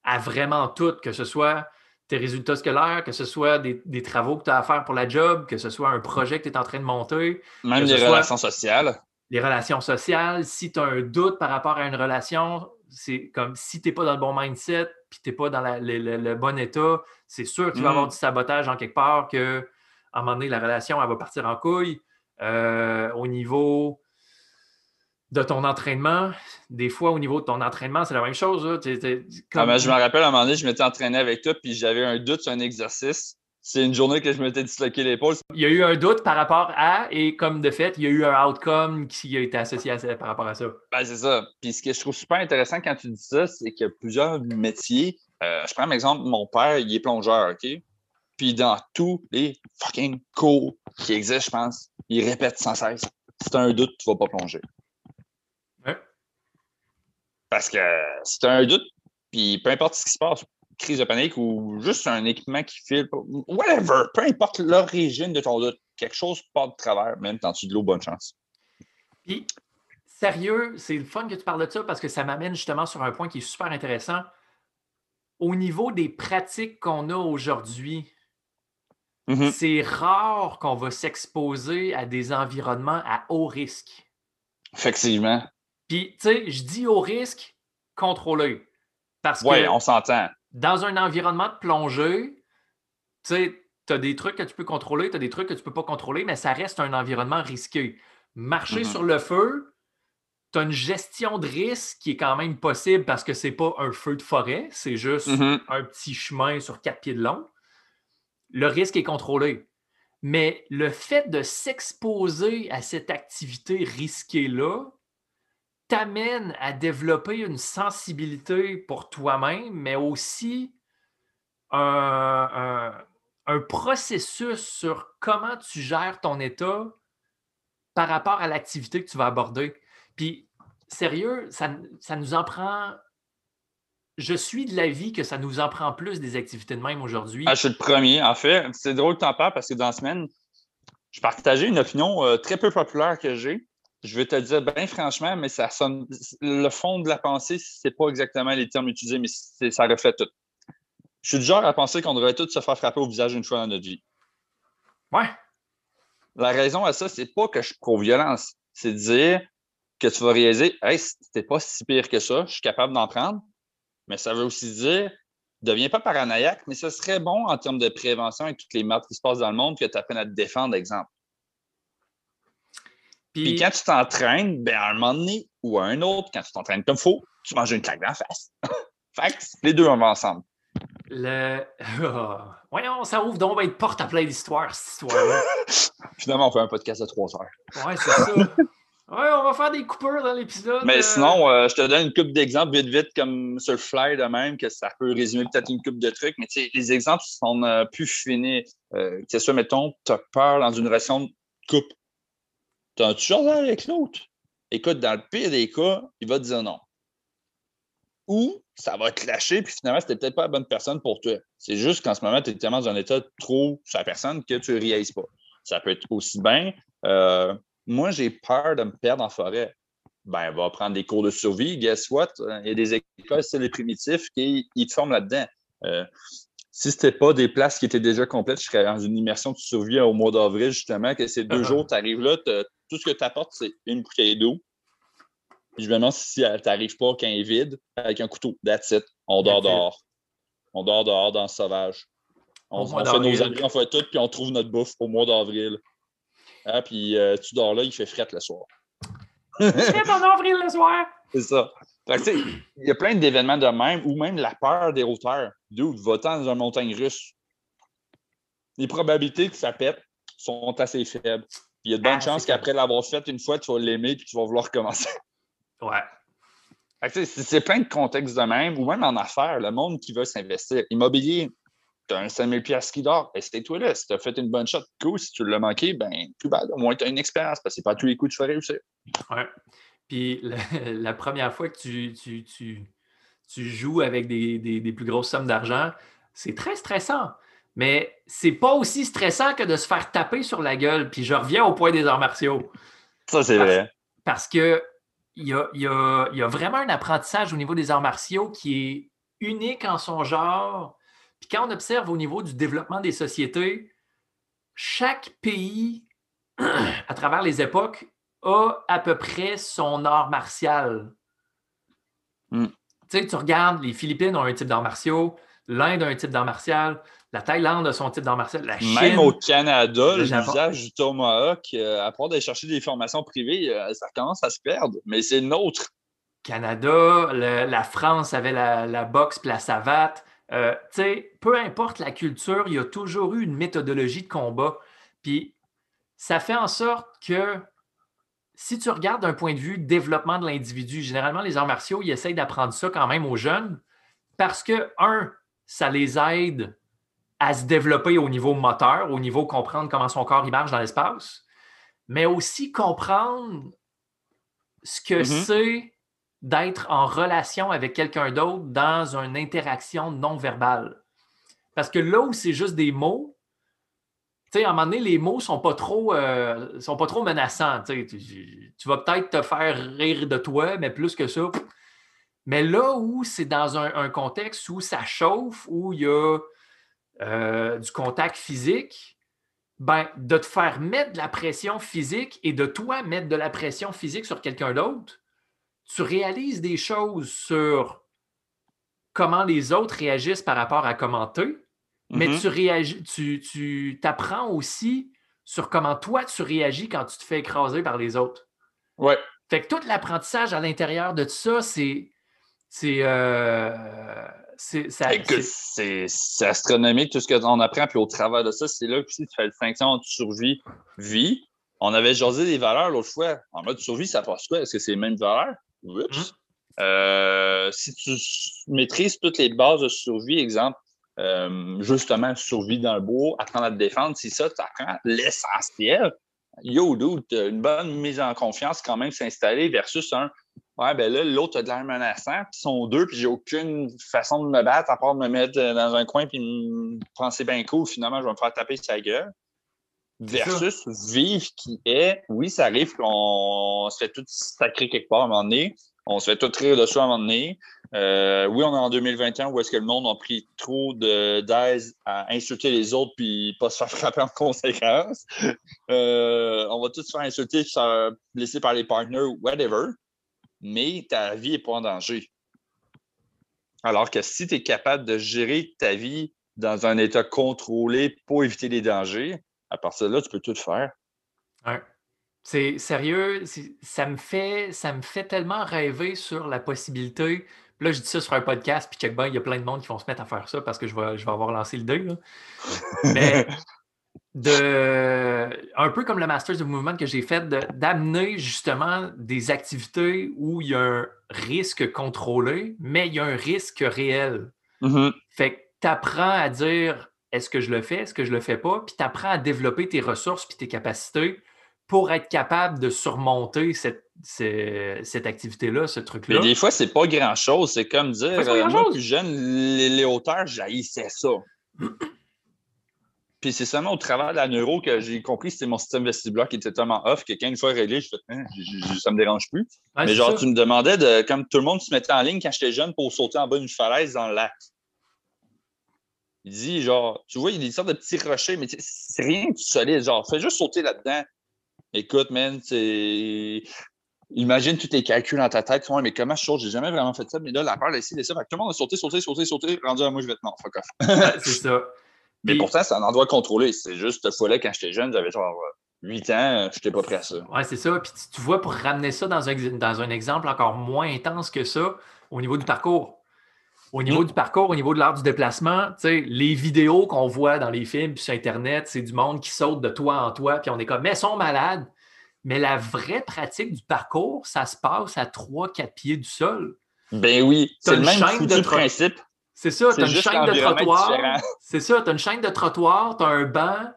à vraiment tout, que ce soit tes résultats scolaires, que ce soit des, travaux que tu as à faire pour la job, que ce soit un projet que tu es en train de monter. Même les relations sociales. Les relations sociales. Si tu as un doute par rapport à une relation, c'est comme si tu n'es pas dans le bon mindset, puis tu n'es pas dans le, bon état, c'est sûr qu'il va y avoir mm. du sabotage en quelque part, que à un moment donné, la relation, elle va partir en couille. Euh, au niveau de ton entraînement, des fois, au niveau de ton entraînement, c'est la même chose. Ah, je me rappelle, à un moment donné, je m'étais entraîné avec toi, puis j'avais un doute sur un exercice. C'est une journée que je m'étais disloqué l'épaule. Il y a eu un doute par rapport à, et comme de fait, il y a eu un outcome qui a été associé à ça, par rapport à ça. Ben, c'est ça. Puis ce que je trouve super intéressant quand tu dis ça, c'est qu'il y a plusieurs métiers. Euh, je prends un exemple, mon père, il est plongeur, OK? Puis dans tous les fucking cours qui existent, je pense, il répète sans cesse. Si tu as un doute, tu ne vas pas plonger. Parce que si tu as un doute, puis peu importe ce qui se passe, crise de panique ou juste un équipement qui file, whatever, peu importe l'origine de ton doute, quelque chose part de travers, même quand tu de l'eau, bonne chance. Puis, sérieux, c'est le fun que tu parles de ça parce que ça m'amène justement sur un point qui est super intéressant. Au niveau des pratiques qu'on a aujourd'hui, mm-hmm. c'est rare qu'on va s'exposer à des environnements à haut risque. Effectivement. Puis, tu sais, je dis au risque contrôlé. Parce que. on s'entend. Dans un environnement de plongée, tu sais, tu as des trucs que tu peux contrôler, tu as des trucs que tu ne peux pas contrôler, mais ça reste un environnement risqué. Marcher mm-hmm. sur le feu, tu as une gestion de risque qui est quand même possible parce que c'est pas un feu de forêt, c'est juste mm-hmm. un petit chemin sur quatre pieds de long. Le risque est contrôlé. Mais le fait de s'exposer à cette activité risquée-là, t'amène à développer une sensibilité pour toi-même, mais aussi un, processus sur comment tu gères ton état par rapport à l'activité que tu vas aborder. Puis, sérieux, ça, nous en prend je suis de l'avis que ça nous en prend plus des activités de même aujourd'hui. Ah, je suis le premier. En fait, c'est drôle que tu en parles parce que dans la semaine, je partageais une opinion euh, très peu populaire que j'ai je vais te dire bien franchement, mais ça sonne. Le fond de la pensée, c'est pas exactement les termes utilisés, mais ça reflète tout. Je suis du genre à penser qu'on devrait tous se faire frapper au visage une fois dans notre vie. Ouais. La raison à ça, c'est pas que je suis pro-violence. C'est de dire que tu vas réaliser, hey, c'était pas si pire que ça, je suis capable d'en prendre. Mais ça veut aussi dire, deviens pas paranoïaque, mais ce serait bon en termes de prévention avec toutes les meurtres qui se passent dans le monde que tu apprennes à te défendre, exemple. Puis, quand tu t'entraînes, ben, à un moment donné ou à un autre, quand tu t'entraînes comme il faut, tu manges une claque dans la face. fait que les deux, on va ensemble. Le. Voyons, ça ouvre donc être porte à plein d'histoires, cette histoire-là. Finalement, on fait un podcast de trois heures. Ouais, c'est ça. Ouais, on va faire des coupures dans l'épisode. Mais euh. sinon, euh, je te donne une coupe d'exemples vite, vite, comme sur le fly de même, que ça peut résumer peut-être une coupe de trucs. Mais tu sais, les exemples sont euh, plus finis. que ce soit, mettons, tu as peur dans une relation de couple tu as toujours avec l'autre? Écoute, dans le pire des cas, il va te dire non. Ou ça va te lâcher, puis finalement, c'était peut-être pas la bonne personne pour toi. C'est juste qu'en ce moment, tu es tellement dans un état trop sur la personne que tu ne réalises pas. Ça peut être aussi bien. Euh, moi, j'ai peur de me perdre en forêt. Ben, va prendre des cours de survie. Guess what? Il y a des écoles, c'est les primitifs qui ils te forment là-dedans. Euh, si ce n'était pas des places qui étaient déjà complètes, je serais dans une immersion de survie au mois d'avril, justement, que ces deux uh-huh. jours, tu arrives là, tout ce que tu apportes, c'est une bouteille d'eau. je me demande si tu n'arrives pas quand il est vide avec un couteau. That's it. On dort dehors. On dort dehors dans le sauvage. On, fait nos abris, on fait tout, puis on trouve notre bouffe au mois d'avril. Ah, puis euh, tu dors là, il fait fret le soir. Fret en avril le soir! C'est ça il y a plein d'événements de même, ou même la peur des routeurs. D'où votant dans une montagne russe. Les probabilités que ça pète sont assez faibles. Il y a de bonnes ah, chances qu'après l'avoir fait une fois, tu vas l'aimer et tu vas vouloir recommencer. Ouais. C'est plein de contextes de même, ou même en affaires, le monde qui veut s'investir. Immobilier, tu as un 5000 pièces qui dort, essaye-toi là. Si tu as fait une bonne shot, cool. Si tu l'as manqué, ben, plus bad. Au moins, tu as une expérience parce que c'est pas tous les coups que tu fais réussir. Ouais. Puis la, première fois que tu, tu, joues avec des, plus grosses sommes d'argent, c'est très stressant. Mais c'est pas aussi stressant que de se faire taper sur la gueule. Puis je reviens au point des arts martiaux. Ça, c'est vrai. Parce que il y a, y a, vraiment un apprentissage au niveau des arts martiaux qui est unique en son genre. Puis quand on observe au niveau du développement des sociétés, chaque pays, à travers les époques, a à peu près son art martial. Hmm. Tu sais, tu regardes, les Philippines ont un type d'art martiaux, l'Inde a un type d'art martial, la Thaïlande a son type d'art martial, la Chine. Même au Canada, l'usage du tomahawk, euh, à part d'aller chercher des formations privées, euh, ça commence à se perdre, mais c'est nôtre. Canada, la France avait la, boxe puis la savate. Euh, tu sais, peu importe la culture, il y a toujours eu une méthodologie de combat. Puis ça fait en sorte que si tu regardes d'un point de vue développement de l'individu, généralement, les arts martiaux, ils essayent d'apprendre ça quand même aux jeunes parce que, un, ça les aide à se développer au niveau moteur, au niveau comprendre comment son corps il marche dans l'espace, mais aussi comprendre ce que mm-hmm. c'est d'être en relation avec quelqu'un d'autre dans une interaction non verbale. Parce que là où c'est juste des mots, à un moment donné, les mots ne sont, pas trop, euh, sont pas trop menaçants. Tu, vas peut-être te faire rire de toi, mais plus que ça. Mais là où c'est dans un, contexte où ça chauffe, où il y a euh, du contact physique, ben, de te faire mettre de la pression physique et de toi mettre de la pression physique sur quelqu'un d'autre, tu réalises des choses sur comment les autres réagissent par rapport à commenter mais mm-hmm. tu réagis, tu, tu t'apprends aussi sur comment toi tu réagis quand tu te fais écraser par les autres. Ouais. Fait que tout l'apprentissage à l'intérieur de ça, c'est. C'est. Euh, c'est, c'est, astronomique tout ce qu'on apprend. Puis au travers de ça, c'est là que tu fais la distinction entre survie, vie. On avait jasé des valeurs l'autre fois. En mode survie, ça passe quoi? Est-ce que c'est les mêmes valeurs? Oups. Mm-hmm. Euh, si tu maîtrises toutes les bases de survie, exemple, euh, justement survie dans le bois, apprendre à te défendre, c'est ça, tu apprends l'essentiel. Yo, dude, une bonne mise en confiance quand même s'installer versus un Ouais, ben là, l'autre a de l'air menaçant, puis sont deux, puis j'ai aucune façon de me battre à part de me mettre dans un coin puis me penser bien cool, finalement, je vais me faire taper sa gueule. Versus vivre qui est, oui, ça arrive qu'on se fait tout sacré quelque part à un moment donné, on se fait tout rire de soi à un moment donné, euh, oui, on est en 2021 où est-ce que le monde a pris trop d'aise à insulter les autres puis pas se faire frapper en conséquence. Euh, on va tous se faire insulter, se faire blesser par les partners, whatever. Mais ta vie n'est pas en danger. Alors que si tu es capable de gérer ta vie dans un état contrôlé pour éviter les dangers, à partir de là, tu peux tout faire. Ouais. C'est sérieux, ça me fait ça me fait tellement rêver sur la possibilité là, je dis ça sur un podcast, puis check il y a plein de monde qui vont se mettre à faire ça parce que je vais, je vais avoir lancé le dé. Mais de, un peu comme le Masters of Movement que j'ai fait, d'amener justement des activités où il y a un risque contrôlé, mais il y a un risque réel. Mm-hmm. Fait que tu apprends à dire est-ce que je le fais, est-ce que je le fais pas, puis tu apprends à développer tes ressources puis tes capacités pour être capable de surmonter cette, cette, activité-là, ce truc-là. Mais des fois, c'est pas grand-chose. C'est comme dire, euh, moi, plus jeune, les, les hauteurs, j'haïssais ça. Puis c'est seulement au travers de la neuro que j'ai compris que c'était mon système vestibulaire qui était tellement off que quand une fois réglé, je fais hein, ça me dérange plus. Mais genre, tu me demandais de, comme tout le monde se mettait en ligne quand j'étais jeune pour sauter en bas d'une falaise dans le lac. Il dit, genre, tu vois, il y a des sortes de petits rochers, mais c'est rien de solide. Genre, fais juste sauter là-dedans. Écoute, man, c'est. Imagine tous tes calculs dans ta tête. mais comment je saute? J'ai jamais vraiment fait ça. Mais là, la peur, ici, ça. Fait que tout le monde a sauté, sauté, sauté, sauté. Rendu à moi, je vais être mort. Fuck off. c'est ça. Mais pourtant, c'est un endroit contrôlé. C'est juste cette fois-là, quand j'étais jeune, j'avais genre 8 ans, je n'étais pas prêt à ça. Ouais, c'est ça. Puis tu vois, pour ramener ça dans un, dans un exemple encore moins intense que ça, au niveau du parcours. Au niveau mm. du parcours, au niveau de l'art du déplacement, les vidéos qu'on voit dans les films puis sur Internet, c'est du monde qui saute de toi en toi, puis on est comme, mais ils sont malades. Mais la vraie pratique du parcours, ça se passe à 3-4 pieds du sol. Ben oui, c'est le même foutu principe. C'est ça, tu as une chaîne de trottoir. C'est ça, tu as une chaîne de trottoir, tu as un banc,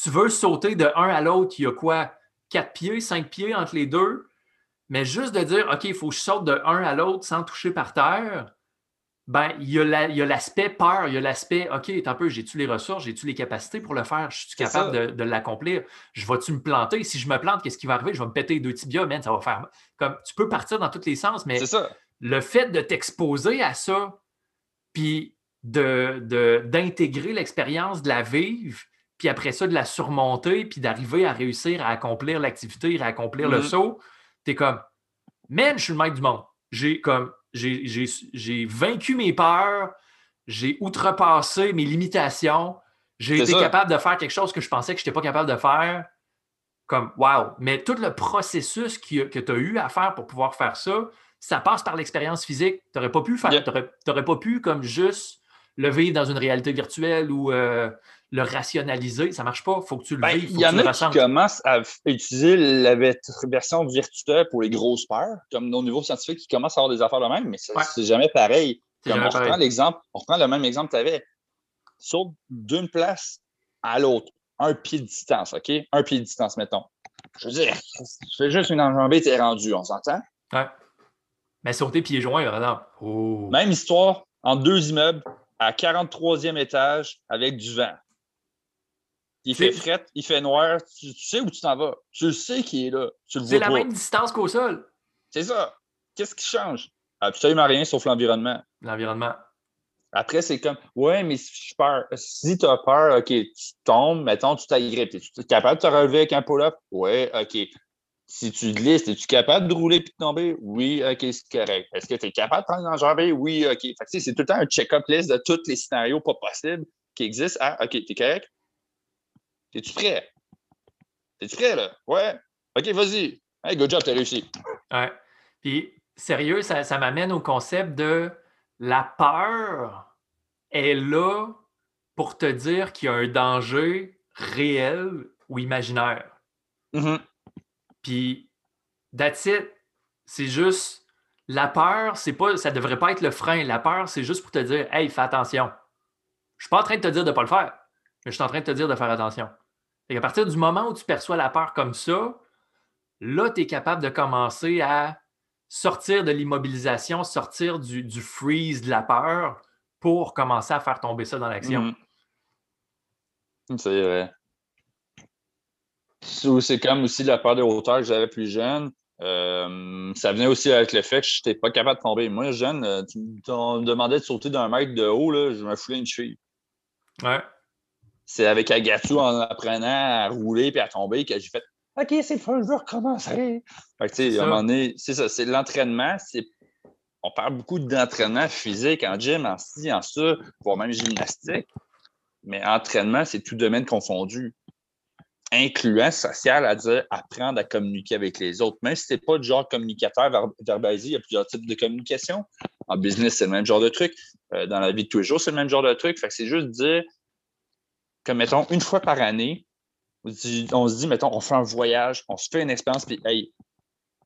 tu veux sauter de un à l'autre, il y a quoi? Quatre pieds, cinq pieds entre les deux. Mais juste de dire, OK, il faut que je saute de un à l'autre sans toucher par terre, ben, il y a l'aspect peur, il y a l'aspect, OK, un peu, j'ai-tu les ressources, j'ai-tu les capacités pour le faire, je suis capable de, l'accomplir, je vais-tu me planter? Si je me plante, qu'est-ce qui va arriver? Je vais me péter les deux tibias, man, ça va faire. Comme, tu peux partir dans tous les sens, mais le fait de t'exposer à ça, puis d'intégrer de, l'expérience, de la vivre, puis après ça, de la surmonter, puis d'arriver à réussir à accomplir l'activité, à accomplir le saut, tu es comme, man, je suis le maître du monde. J'ai comme j'ai vaincu mes peurs, j'ai outrepassé mes limitations, j'ai été capable de faire quelque chose que je pensais que je n'étais pas capable de faire. Comme, wow! Mais tout le processus que tu as eu à faire pour pouvoir faire ça, ça passe par l'expérience physique. Tu n'aurais pas pu faire, tu n'aurais pas pu comme juste le vivre dans une réalité virtuelle ou euh, le rationaliser, ça ne marche pas. Il faut que tu le ben, Il y en a qui commencent à utiliser la version virtuelle pour les grosses peurs, comme nos niveaux scientifiques qui commencent à avoir des affaires de même, mais c'est jamais pareil. on reprend l'exemple, on reprend le même exemple que tu avais. Saute d'une place à l'autre, un pied de distance, OK? Un pied de distance, mettons. Je veux dire, tu fais juste une enjambée, tu es rendu, on s'entend? Ouais. Mais sauter pieds joints, par exemple. Oh. Même histoire, en deux immeubles, à 43e étage, avec du vent. Il fait fret, il fait noir, tu, sais où tu t'en vas. Tu le sais qu'il est là. C'est la même distance qu'au sol. C'est ça. Qu'est-ce qui change? Absolument rien sauf l'environnement. L'environnement. Après, c'est comme, ouais, mais si peur, si tu as peur, OK, tu tombes, mettons, tu t'agrippes. Es-tu capable de te relever avec un pull-up? Ouais, OK. Si tu glisses, es-tu capable de rouler et de tomber? Oui, OK, c'est correct. Est-ce que tu es capable de prendre une enjambée? Oui, OK. c'est tout le temps un check-up list de tous les scénarios pas possibles qui existent. Ah, OK, tu es correct? Es-tu prêt? Es-tu prêt, là? Ouais. OK, vas-y. Hey, good job, t'as réussi. Ouais. Puis, sérieux, ça, ça m'amène au concept de la peur est là pour te dire qu'il y a un danger réel ou imaginaire. Mm-hmm. Puis, that's. C'est juste. La peur, c'est pas, ça devrait pas être le frein. La peur, c'est juste pour te dire Hey, fais attention. Je suis pas en train de te dire de ne pas le faire, mais je suis en train de te dire de faire attention. Et à partir du moment où tu perçois la peur comme ça, là, tu es capable de commencer à sortir de l'immobilisation, sortir du, freeze de la peur pour commencer à faire tomber ça dans l'action. Mm-hmm. C'est vrai. C'est comme aussi la peur de hauteur que j'avais plus jeune. Euh, ça venait aussi avec le fait que je n'étais pas capable de tomber. Moi, jeune, euh, tu me demandais de sauter d'un mètre de haut, là, je me foulais une cheville. Ouais c'est avec Agatsu en apprenant à rouler et à tomber que j'ai fait OK, c'est le fun, je veux recommencer. Fait que, à un moment donné, c'est ça, c'est l'entraînement. On parle beaucoup d'entraînement physique en gym, en ci, en ça, voire même gymnastique. Mais entraînement, c'est tout domaine confondu. Incluant social, à dire apprendre à communiquer avec les autres. Même si tu n'es pas du genre communicateur verbalisé, il y a plusieurs types de communication. En business, c'est le même genre de truc. Euh, dans la vie de tous les jours, c'est le même genre de truc. Fait que c'est juste dire comme, mettons, une fois par année, on se dit, mettons, on fait un voyage, on se fait une expérience, puis, hey,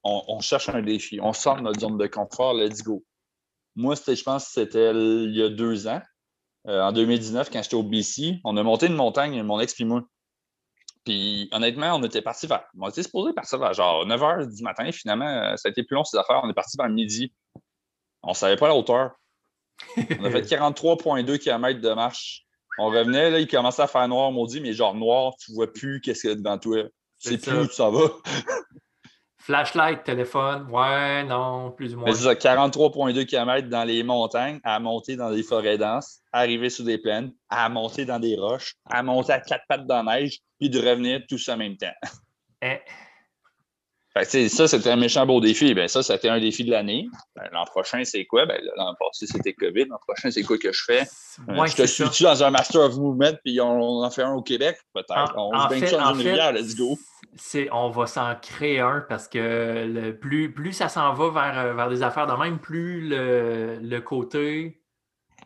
on, cherche un défi, on sort de notre zone de confort, let's go. Moi, je pense que c'était il y a deux ans, euh, en 2019, quand j'étais au BC, on a monté une montagne, mon ex puis moi. Puis honnêtement, on était parti vers. On était supposé partir vers genre 9 h du matin. Finalement, euh, ça a été plus long ces affaires. On est parti vers midi. On ne savait pas la hauteur. On a fait 43,2 km de marche. On revenait, là, il commençait à faire noir, maudit, mais genre noir, tu vois plus qu'est-ce qu'il y a devant toi. C'est plus où tu s'en vas. Flashlight, téléphone, ouais, non, plus ou moins. C'est ça, 43,2 km dans les montagnes, à monter dans des forêts denses, arriver sur des plaines, à monter dans des roches, à monter à quatre pattes dans la neige, puis de revenir tout ça en même temps. Eh, ça, c'était un méchant beau défi. Ben, ça, c'était un défi de l'année. Ben, l'an prochain, c'est quoi? Ben, l'an passé, c'était COVID. L'an prochain, c'est quoi que je fais? Euh, je te suis-tu dans un Master of Movement, puis on, en fait un au Québec? Peut-être. On se baigne dans une rivière, let's go. On va s'en créer un parce que le, plus, plus ça s'en va vers, euh, vers des affaires de même, plus le, le côté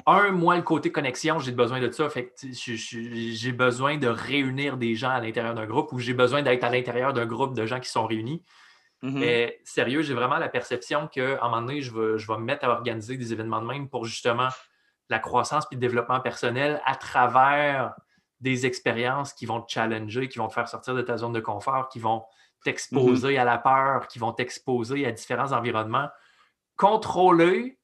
un, moi, le côté connexion, j'ai besoin de ça. Fait j'ai besoin de réunir des gens à l'intérieur d'un groupe ou j'ai besoin d'être à l'intérieur d'un groupe de gens qui sont réunis. Mm-hmm. Mais sérieux, j'ai vraiment la perception qu'à un moment donné, je vais, je vais me mettre à organiser des événements de même pour justement la croissance et le développement personnel à travers des expériences qui vont te challenger, qui vont te faire sortir de ta zone de confort, qui vont t'exposer mm-hmm. à la peur, qui vont t'exposer à différents environnements. Contrôler,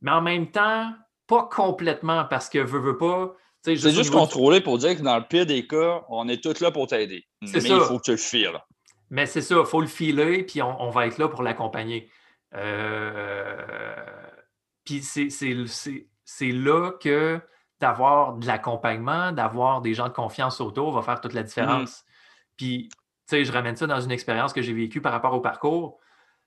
mais en même temps, pas complètement parce que veux, veux pas. C'est juste contrôler pour dire que dans le pire des cas, on est tous là pour t'aider. Mais il faut que tu le files. Mais c'est ça, il faut le filer, puis on, va être là pour l'accompagner. Euh, puis c'est là que d'avoir de l'accompagnement, d'avoir des gens de confiance autour va faire toute la différence. Mm. Puis, tu sais, je ramène ça dans une expérience que j'ai vécue par rapport au parcours.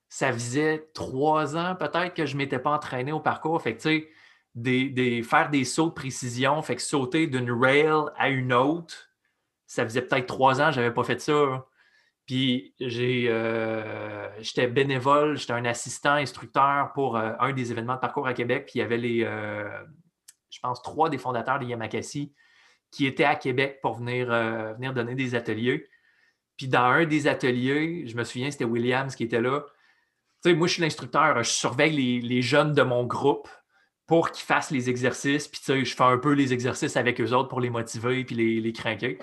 Ça faisait trois ans peut-être que je ne m'étais pas entraîné au parcours. Fait que, tu sais, des, faire des sauts de précision, fait que sauter d'une rail à une autre, ça faisait peut-être trois ans que je n'avais pas fait ça. Puis euh, j'étais bénévole, j'étais un assistant instructeur pour euh, un des événements de parcours à Québec. Puis il y avait les, euh, je pense, trois des fondateurs de Yamakasi qui étaient à Québec pour venir, venir donner des ateliers. Puis dans un des ateliers, je me souviens, c'était Williams qui était là. Tu sais, moi, je suis l'instructeur, je surveille les, jeunes de mon groupe pour qu'ils fassent les exercices. Puis tu sais, je fais un peu les exercices avec eux autres pour les motiver puis les, les craquer.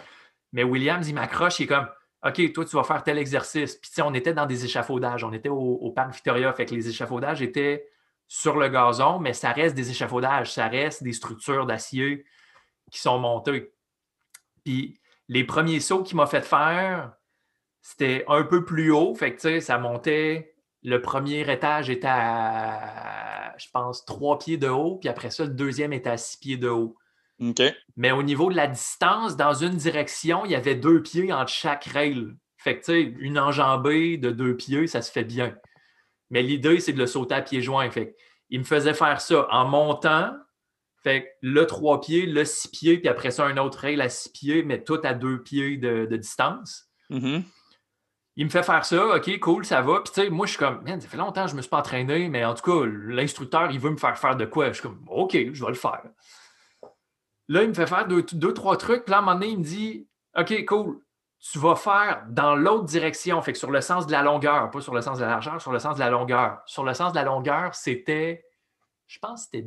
Mais Williams, il m'accroche, il est comme OK, toi, tu vas faire tel exercice. Puis, tu sais, on était dans des échafaudages. On était au, parc Victoria. Fait que les échafaudages étaient sur le gazon, mais ça reste des échafaudages. Ça reste des structures d'acier qui sont montées. Puis, les premiers sauts qu'il m'a fait faire, c'était un peu plus haut. Fait que, ça montait. Le premier étage était à, je pense, trois pieds de haut. Puis après ça, le deuxième était à six pieds de haut. Mais au niveau de la distance, dans une direction, il y avait deux pieds entre chaque rail. Fait que, tu sais, une enjambée de deux pieds, ça se fait bien. Mais l'idée, c'est de le sauter à pieds joints. Fait il me faisait faire ça en montant. Fait le trois pieds, le six pieds, puis après ça, un autre rail à six pieds, mais tout à deux pieds de, distance. Mm-hmm. Il me fait faire ça, OK, cool, ça va. Puis, tu sais, moi, je suis comme, ça fait longtemps que je ne me suis pas entraîné, mais en tout cas, l'instructeur, il veut me faire faire de quoi? Je suis comme, OK, je vais le faire. Là, il me fait faire deux, trois trucs. Puis là, à un moment donné, il me dit OK, cool, tu vas faire dans l'autre direction. Fait que sur le sens de la longueur, pas sur le sens de la largeur, sur le sens de la longueur. Sur le sens de la longueur, c'était, je pense, c'était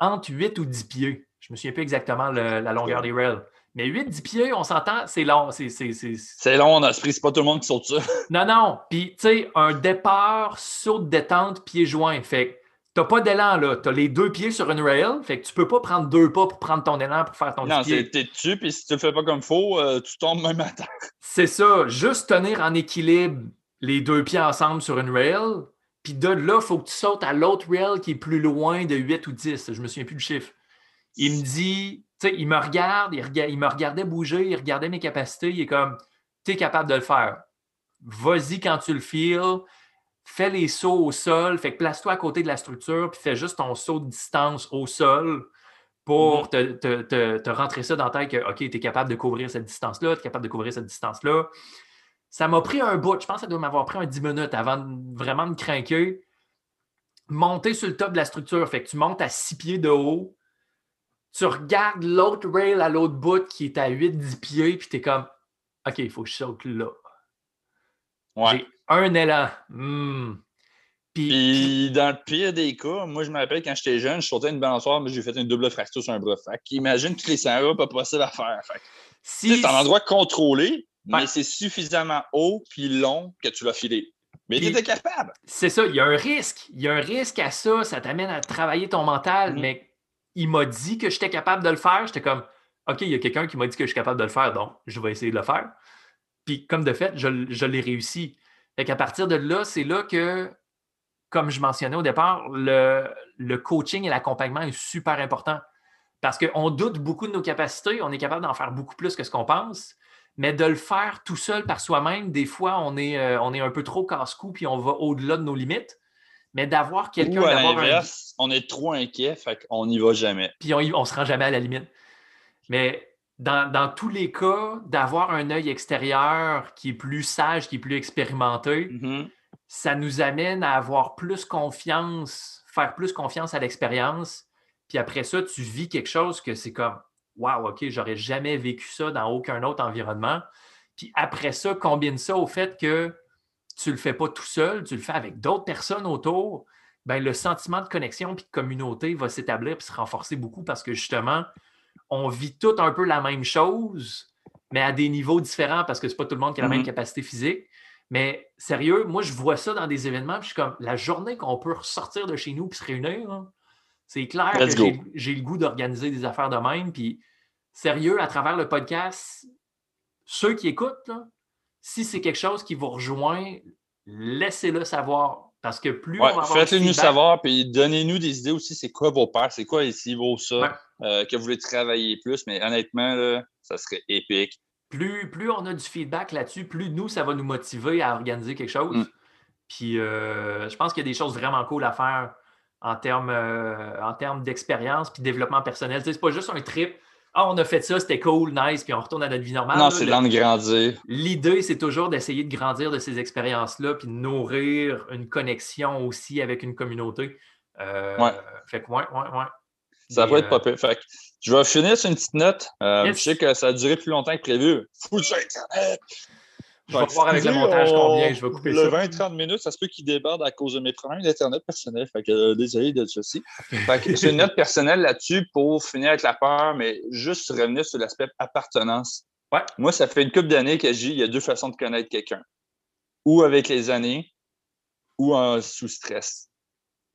entre 8 ou 10 pieds. Je me souviens plus exactement la longueur des rails. Mais 8-10 pieds, on s'entend, c'est long. C'est long en esprit, c'est pas tout le monde qui saute ça. non, non. Puis, tu sais, un départ, saut de détente, pied joint. Fait n'as pas d'élan, là. Tu as les deux pieds sur une rail, fait que tu peux pas prendre deux pas pour prendre ton élan pour faire ton Non, c'est t'es dessus, puis si tu le fais pas comme il faut, euh, tu tombes même à terre. C'est ça. Juste tenir en équilibre les deux pieds ensemble sur une rail, puis de là, il faut que tu sautes à l'autre rail qui est plus loin de 8 ou 10. Je me souviens plus du chiffre. Il me dit, tu sais, il me regarde, il, il me regardait bouger, il regardait mes capacités, il est comme, tu es capable de le faire. Vas-y quand tu le files fais les sauts au sol, fait que place-toi à côté de la structure, puis fais juste ton saut de distance au sol pour mhm. te, rentrer ça dans la tête que, OK, tu es capable de couvrir cette distance-là, tu es capable de couvrir cette distance-là. Ça m'a pris un bout, je pense que ça doit m'avoir pris un 10 minutes avant de vraiment me craquer. Monter sur le top de la structure, fait que tu montes à 6 pieds de haut, tu regardes l'autre rail à l'autre bout qui est à 8-10 pieds, puis tu es comme, OK, il faut que je saute là. Ouais un élan. Hmm. Puis, dans le pire des cas, moi, je me rappelle quand j'étais jeune, je sautais une balançoire, mais j'ai fait une double fracture sur un bras. Fait imagine tous les 100 pas possible à faire. si... C'est un endroit contrôlé, mais c'est suffisamment haut puis long que tu l'as filé. Mais tu étais capable. C'est ça, il y a un risque. Il y a un risque à ça. Ça t'amène à travailler ton mental. Mm. Mais il m'a dit que j'étais capable de le faire. J'étais comme, OK, il y a quelqu'un qui m'a dit que je suis capable de le faire, donc je vais essayer de le faire. Puis comme de fait, je, je l'ai réussi. Fait qu'à partir de là, c'est là que, comme je mentionnais au départ, le, coaching et l'accompagnement est super important. Parce qu'on doute beaucoup de nos capacités, on est capable d'en faire beaucoup plus que ce qu'on pense, mais de le faire tout seul par soi-même, des fois, on est, euh, on est un peu trop casse-cou puis on va au-delà de nos limites. Mais d'avoir quelqu'un. Ou à l'inverse, on est trop inquiet, fait qu'on n'y va jamais. Puis on ne se rend jamais à la limite. Mais dans, tous les cas, d'avoir un œil extérieur qui est plus sage, qui est plus expérimenté, mm-hmm. ça nous amène à avoir plus confiance, faire plus confiance à l'expérience. Puis après ça, tu vis quelque chose que c'est comme Wow, OK, j'aurais jamais vécu ça dans aucun autre environnement. Puis après ça, combine ça au fait que tu ne le fais pas tout seul, tu le fais avec d'autres personnes autour. ben, le sentiment de connexion et de communauté va s'établir et se renforcer beaucoup parce que justement, on vit tout un peu la même chose, mais à des niveaux différents parce que c'est pas tout le monde qui a la même mm-hmm. capacité physique. Mais sérieux, moi, je vois ça dans des événements, puis je suis comme, la journée qu'on peut ressortir de chez nous et se réunir, c'est clair que j'ai le goût d'organiser des affaires de même. Puis, sérieux, à travers le podcast, ceux qui écoutent, si c'est quelque chose qui vous rejoint, laissez-le savoir. Parce que plus on va Faites-le nous savoir, puis donnez-nous des idées aussi, c'est quoi vos peurs, c'est quoi ici, vos ça, euh, que vous voulez travailler plus. Mais honnêtement, ça serait épique plus, on a du feedback là-dessus, plus nous, ça va nous motiver à organiser quelque chose. Mm. Puis euh, je pense qu'il y a des choses vraiment cool à faire en termes, euh, d'expérience puis développement personnel. c'est pas juste un trip. Ah, on a fait ça, c'était cool, nice, puis on retourne à notre vie normale. Non, c'est d'en grandir. L'idée, c'est toujours d'essayer de grandir de ces expériences-là, puis de nourrir une connexion aussi avec une communauté. Euh, ouais. Fait que, ouais, ouais, ouais. Ça va être pas pire. Fait je vais finir sur une petite note. Euh, je sais que ça a duré plus longtemps que prévu. Internet! Je vais voir avec le montage combien je vais couper le 20-30 minutes, ça se peut qu'il déborde à cause de mes problèmes d'Internet personnel. Fait que euh, désolé de ceci. Fait que j'ai une note personnelle là-dessus pour finir avec la peur, mais juste revenir sur l'aspect appartenance. Ouais. Moi, ça fait une couple d'années que j'ai il y a deux façons de connaître quelqu'un. Ou avec les années, ou en sous stress.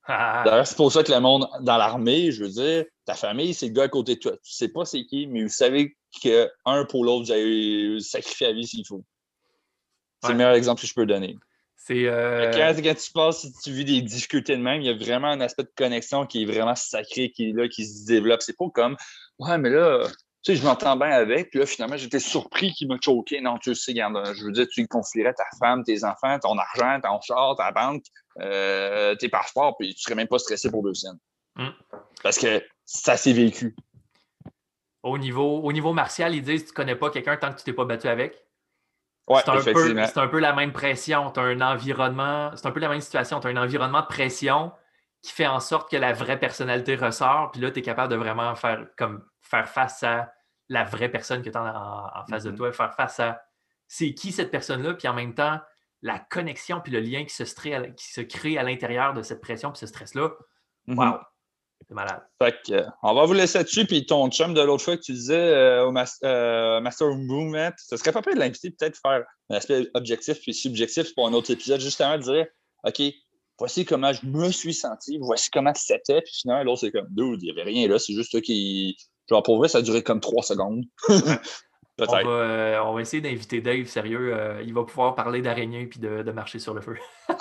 D'ailleurs, c'est pour ça que le monde dans l'armée, je veux dire, ta famille, c'est le gars à côté de toi. Tu sais pas c'est qui, mais vous savez qu'un pour l'autre, vous avez sacrifié la vie s'il faut. C'est le meilleur exemple que je peux donner. C'est euh, quand, tu passes, si tu vis des difficultés de même, il y a vraiment un aspect de connexion qui est vraiment sacré, qui est là, qui se développe. C'est pas comme Ouais, mais là, sais, je m'entends bien avec, puis là, finalement, j'étais surpris qu'il m'a choqué. Non, tu sais, regarde, je veux dire, tu confierais ta femme, tes enfants, ton argent, ton char, ta banque, euh, tes passeports, puis tu serais même pas stressé pour deux scènes. Hmm. Parce que ça s'est vécu. Au niveau, au niveau martial, ils disent tu connais pas quelqu'un tant que tu t'es pas battu avec? Ouais, c'est un, peu, la même pression. Tu as un environnement, c'est un peu la même situation. Tu as un environnement de pression qui fait en sorte que la vraie personnalité ressort. Puis là, tu es capable de vraiment faire, comme, faire face à la vraie personne que tu as en, face de mm-hmm. toi, faire face à c'est qui cette personne-là, puis en même temps, la connexion puis le lien qui se, qui se crée à l'intérieur de cette pression puis ce stress-là. Wow! C'est malade. Fait que, euh, on va vous laisser dessus. Puis ton chum de l'autre fois que tu disais euh, au euh, Master Movement, ce serait pas prêt de l'inviter peut-être faire un aspect objectif puis subjectif pour un autre épisode, justement de dire OK, voici comment je me suis senti, voici comment c'était. Puis finalement, l'autre, c'est comme, dude, il n'y avait rien là, c'est juste toi qui. Genre, pour vrai, ça a duré comme trois secondes. On va, essayer d'inviter Dave, sérieux. il va pouvoir parler d'araignée puis de, de, marcher sur le feu.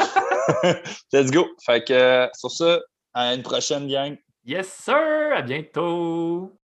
Let's go. Fait que sur ça, à une prochaine gang. Yes, sir! À bientôt!